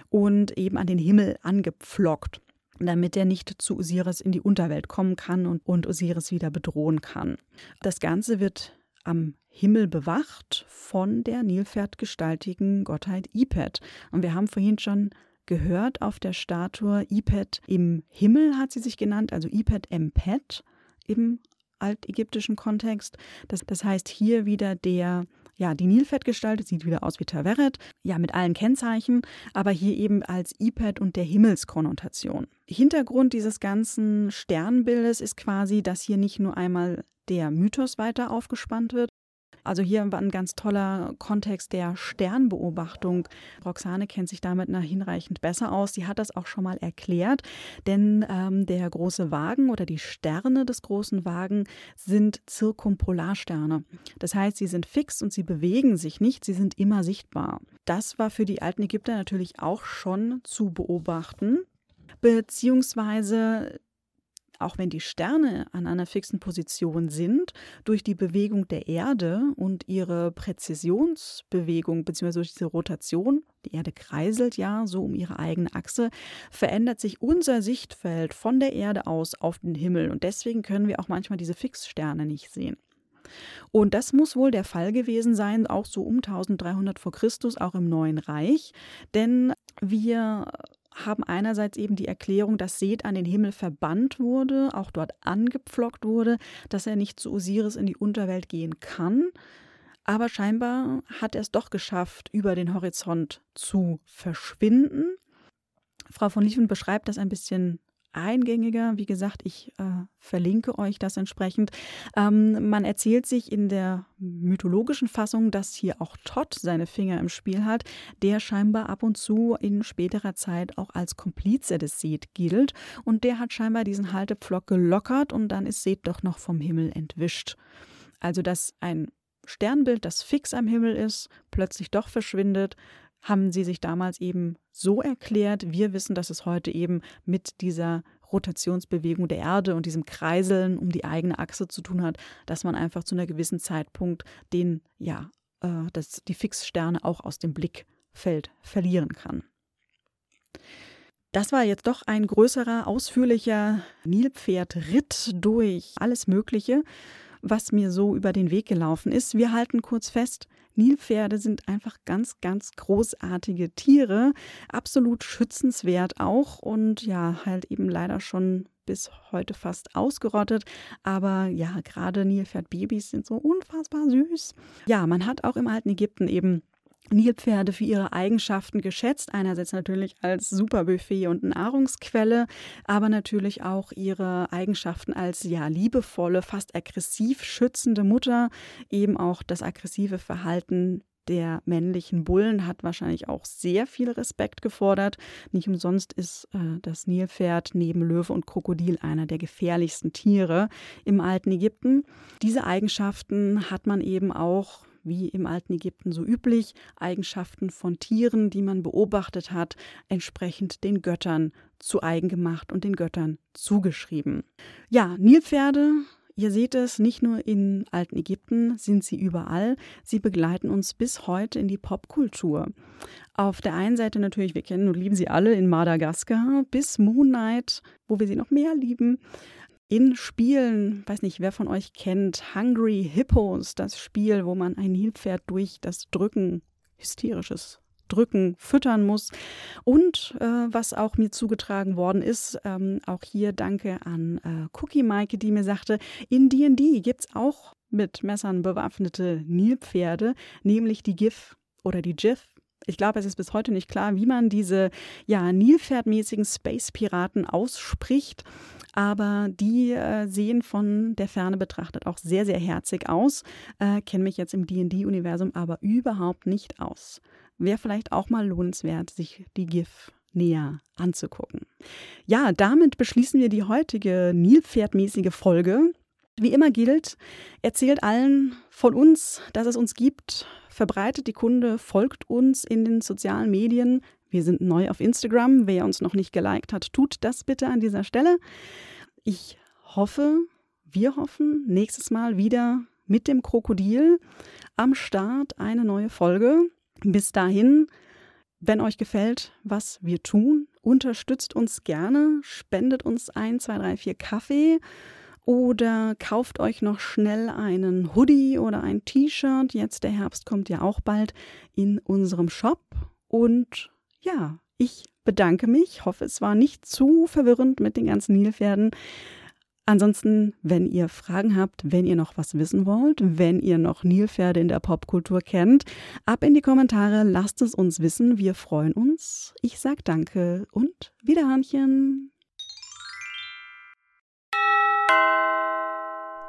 und eben an den Himmel angepflockt damit er nicht zu Osiris in die Unterwelt kommen kann und, und Osiris wieder bedrohen kann. Das Ganze wird am Himmel bewacht von der nilpferdgestaltigen Gottheit Ipet. Und wir haben vorhin schon gehört auf der Statue Ipet im Himmel hat sie sich genannt, also Ipet Empet im altägyptischen Kontext. Das, das heißt, hier wieder der ja, die Nilfettgestalt sieht wieder aus wie Taveret, ja, mit allen Kennzeichen, aber hier eben als Ipet und der Himmelskonnotation. Hintergrund dieses ganzen Sternbildes ist quasi, dass hier nicht nur einmal der Mythos weiter aufgespannt wird, also hier war ein ganz toller Kontext der Sternbeobachtung. Roxane kennt sich damit hinreichend besser aus. Sie hat das auch schon mal erklärt, denn ähm, der große Wagen oder die Sterne des großen Wagen sind Zirkumpolarsterne. Das heißt, sie sind fix und sie bewegen sich nicht, sie sind immer sichtbar. Das war für die alten Ägypter natürlich auch schon zu beobachten beziehungsweise auch wenn die Sterne an einer fixen Position sind, durch die Bewegung der Erde und ihre Präzisionsbewegung bzw. durch diese Rotation, die Erde kreiselt ja so um ihre eigene Achse, verändert sich unser Sichtfeld von der Erde aus auf den Himmel und deswegen können wir auch manchmal diese Fixsterne nicht sehen. Und das muss wohl der Fall gewesen sein, auch so um 1300 vor Christus, auch im Neuen Reich, denn wir haben einerseits eben die Erklärung, dass Seth an den Himmel verbannt wurde, auch dort angepflockt wurde, dass er nicht zu Osiris in die Unterwelt gehen kann. Aber scheinbar hat er es doch geschafft, über den Horizont zu verschwinden. Frau von Lieven beschreibt das ein bisschen eingängiger. Wie gesagt, ich äh, verlinke euch das entsprechend. Ähm, man erzählt sich in der mythologischen Fassung, dass hier auch Todd seine Finger im Spiel hat, der scheinbar ab und zu in späterer Zeit auch als Komplize des Seth gilt. Und der hat scheinbar diesen Haltepflock gelockert und dann ist Seth doch noch vom Himmel entwischt. Also, dass ein Sternbild, das fix am Himmel ist, plötzlich doch verschwindet, haben sie sich damals eben so erklärt. Wir wissen, dass es heute eben mit dieser Rotationsbewegung der Erde und diesem Kreiseln um die eigene Achse zu tun hat, dass man einfach zu einer gewissen Zeitpunkt den, ja, äh, dass die Fixsterne auch aus dem Blickfeld verlieren kann. Das war jetzt doch ein größerer, ausführlicher Nilpferdritt durch alles Mögliche, was mir so über den Weg gelaufen ist. Wir halten kurz fest, Nilpferde sind einfach ganz, ganz großartige Tiere, absolut schützenswert auch und ja, halt eben leider schon bis heute fast ausgerottet. Aber ja, gerade Nilpferdbabys sind so unfassbar süß. Ja, man hat auch im alten Ägypten eben Nilpferde für ihre Eigenschaften geschätzt. Einerseits natürlich als Superbuffet und Nahrungsquelle, aber natürlich auch ihre Eigenschaften als ja liebevolle, fast aggressiv schützende Mutter, eben auch das aggressive Verhalten der männlichen Bullen hat wahrscheinlich auch sehr viel Respekt gefordert. Nicht umsonst ist äh, das Nilpferd neben Löwe und Krokodil einer der gefährlichsten Tiere im alten Ägypten. Diese Eigenschaften hat man eben auch wie im alten Ägypten so üblich, Eigenschaften von Tieren, die man beobachtet hat, entsprechend den Göttern zu eigen gemacht und den Göttern zugeschrieben. Ja, Nilpferde Ihr seht es, nicht nur in alten Ägypten sind sie überall, sie begleiten uns bis heute in die Popkultur. Auf der einen Seite natürlich, wir kennen und lieben sie alle in Madagaskar, bis Moon Knight, wo wir sie noch mehr lieben in Spielen, weiß nicht, wer von euch kennt, Hungry Hippos, das Spiel, wo man ein Nilpferd durch das Drücken, hysterisches Drücken, füttern muss. Und äh, was auch mir zugetragen worden ist, ähm, auch hier danke an äh, Cookie Maike, die mir sagte, in D&D gibt es auch mit Messern bewaffnete Nilpferde, nämlich die GIF oder die GIF, ich glaube, es ist bis heute nicht klar, wie man diese ja, Nilpferdmäßigen Space-Piraten ausspricht aber die äh, sehen von der Ferne betrachtet auch sehr, sehr herzig aus. Äh, Kenne mich jetzt im DD-Universum aber überhaupt nicht aus. Wäre vielleicht auch mal lohnenswert, sich die GIF näher anzugucken. Ja, damit beschließen wir die heutige Nilpferdmäßige Folge. Wie immer gilt, erzählt allen von uns, dass es uns gibt, verbreitet die Kunde, folgt uns in den sozialen Medien, wir sind neu auf Instagram. Wer uns noch nicht geliked hat, tut das bitte an dieser Stelle. Ich hoffe, wir hoffen, nächstes Mal wieder mit dem Krokodil am Start eine neue Folge. Bis dahin, wenn euch gefällt, was wir tun, unterstützt uns gerne, spendet uns ein, zwei, drei, vier Kaffee oder kauft euch noch schnell einen Hoodie oder ein T-Shirt. Jetzt der Herbst kommt ja auch bald in unserem Shop und ja, ich bedanke mich. Hoffe, es war nicht zu verwirrend mit den ganzen Nilpferden. Ansonsten, wenn ihr Fragen habt, wenn ihr noch was wissen wollt, wenn ihr noch Nilpferde in der Popkultur kennt, ab in die Kommentare, lasst es uns wissen. Wir freuen uns. Ich sag danke und Wiederhörnchen.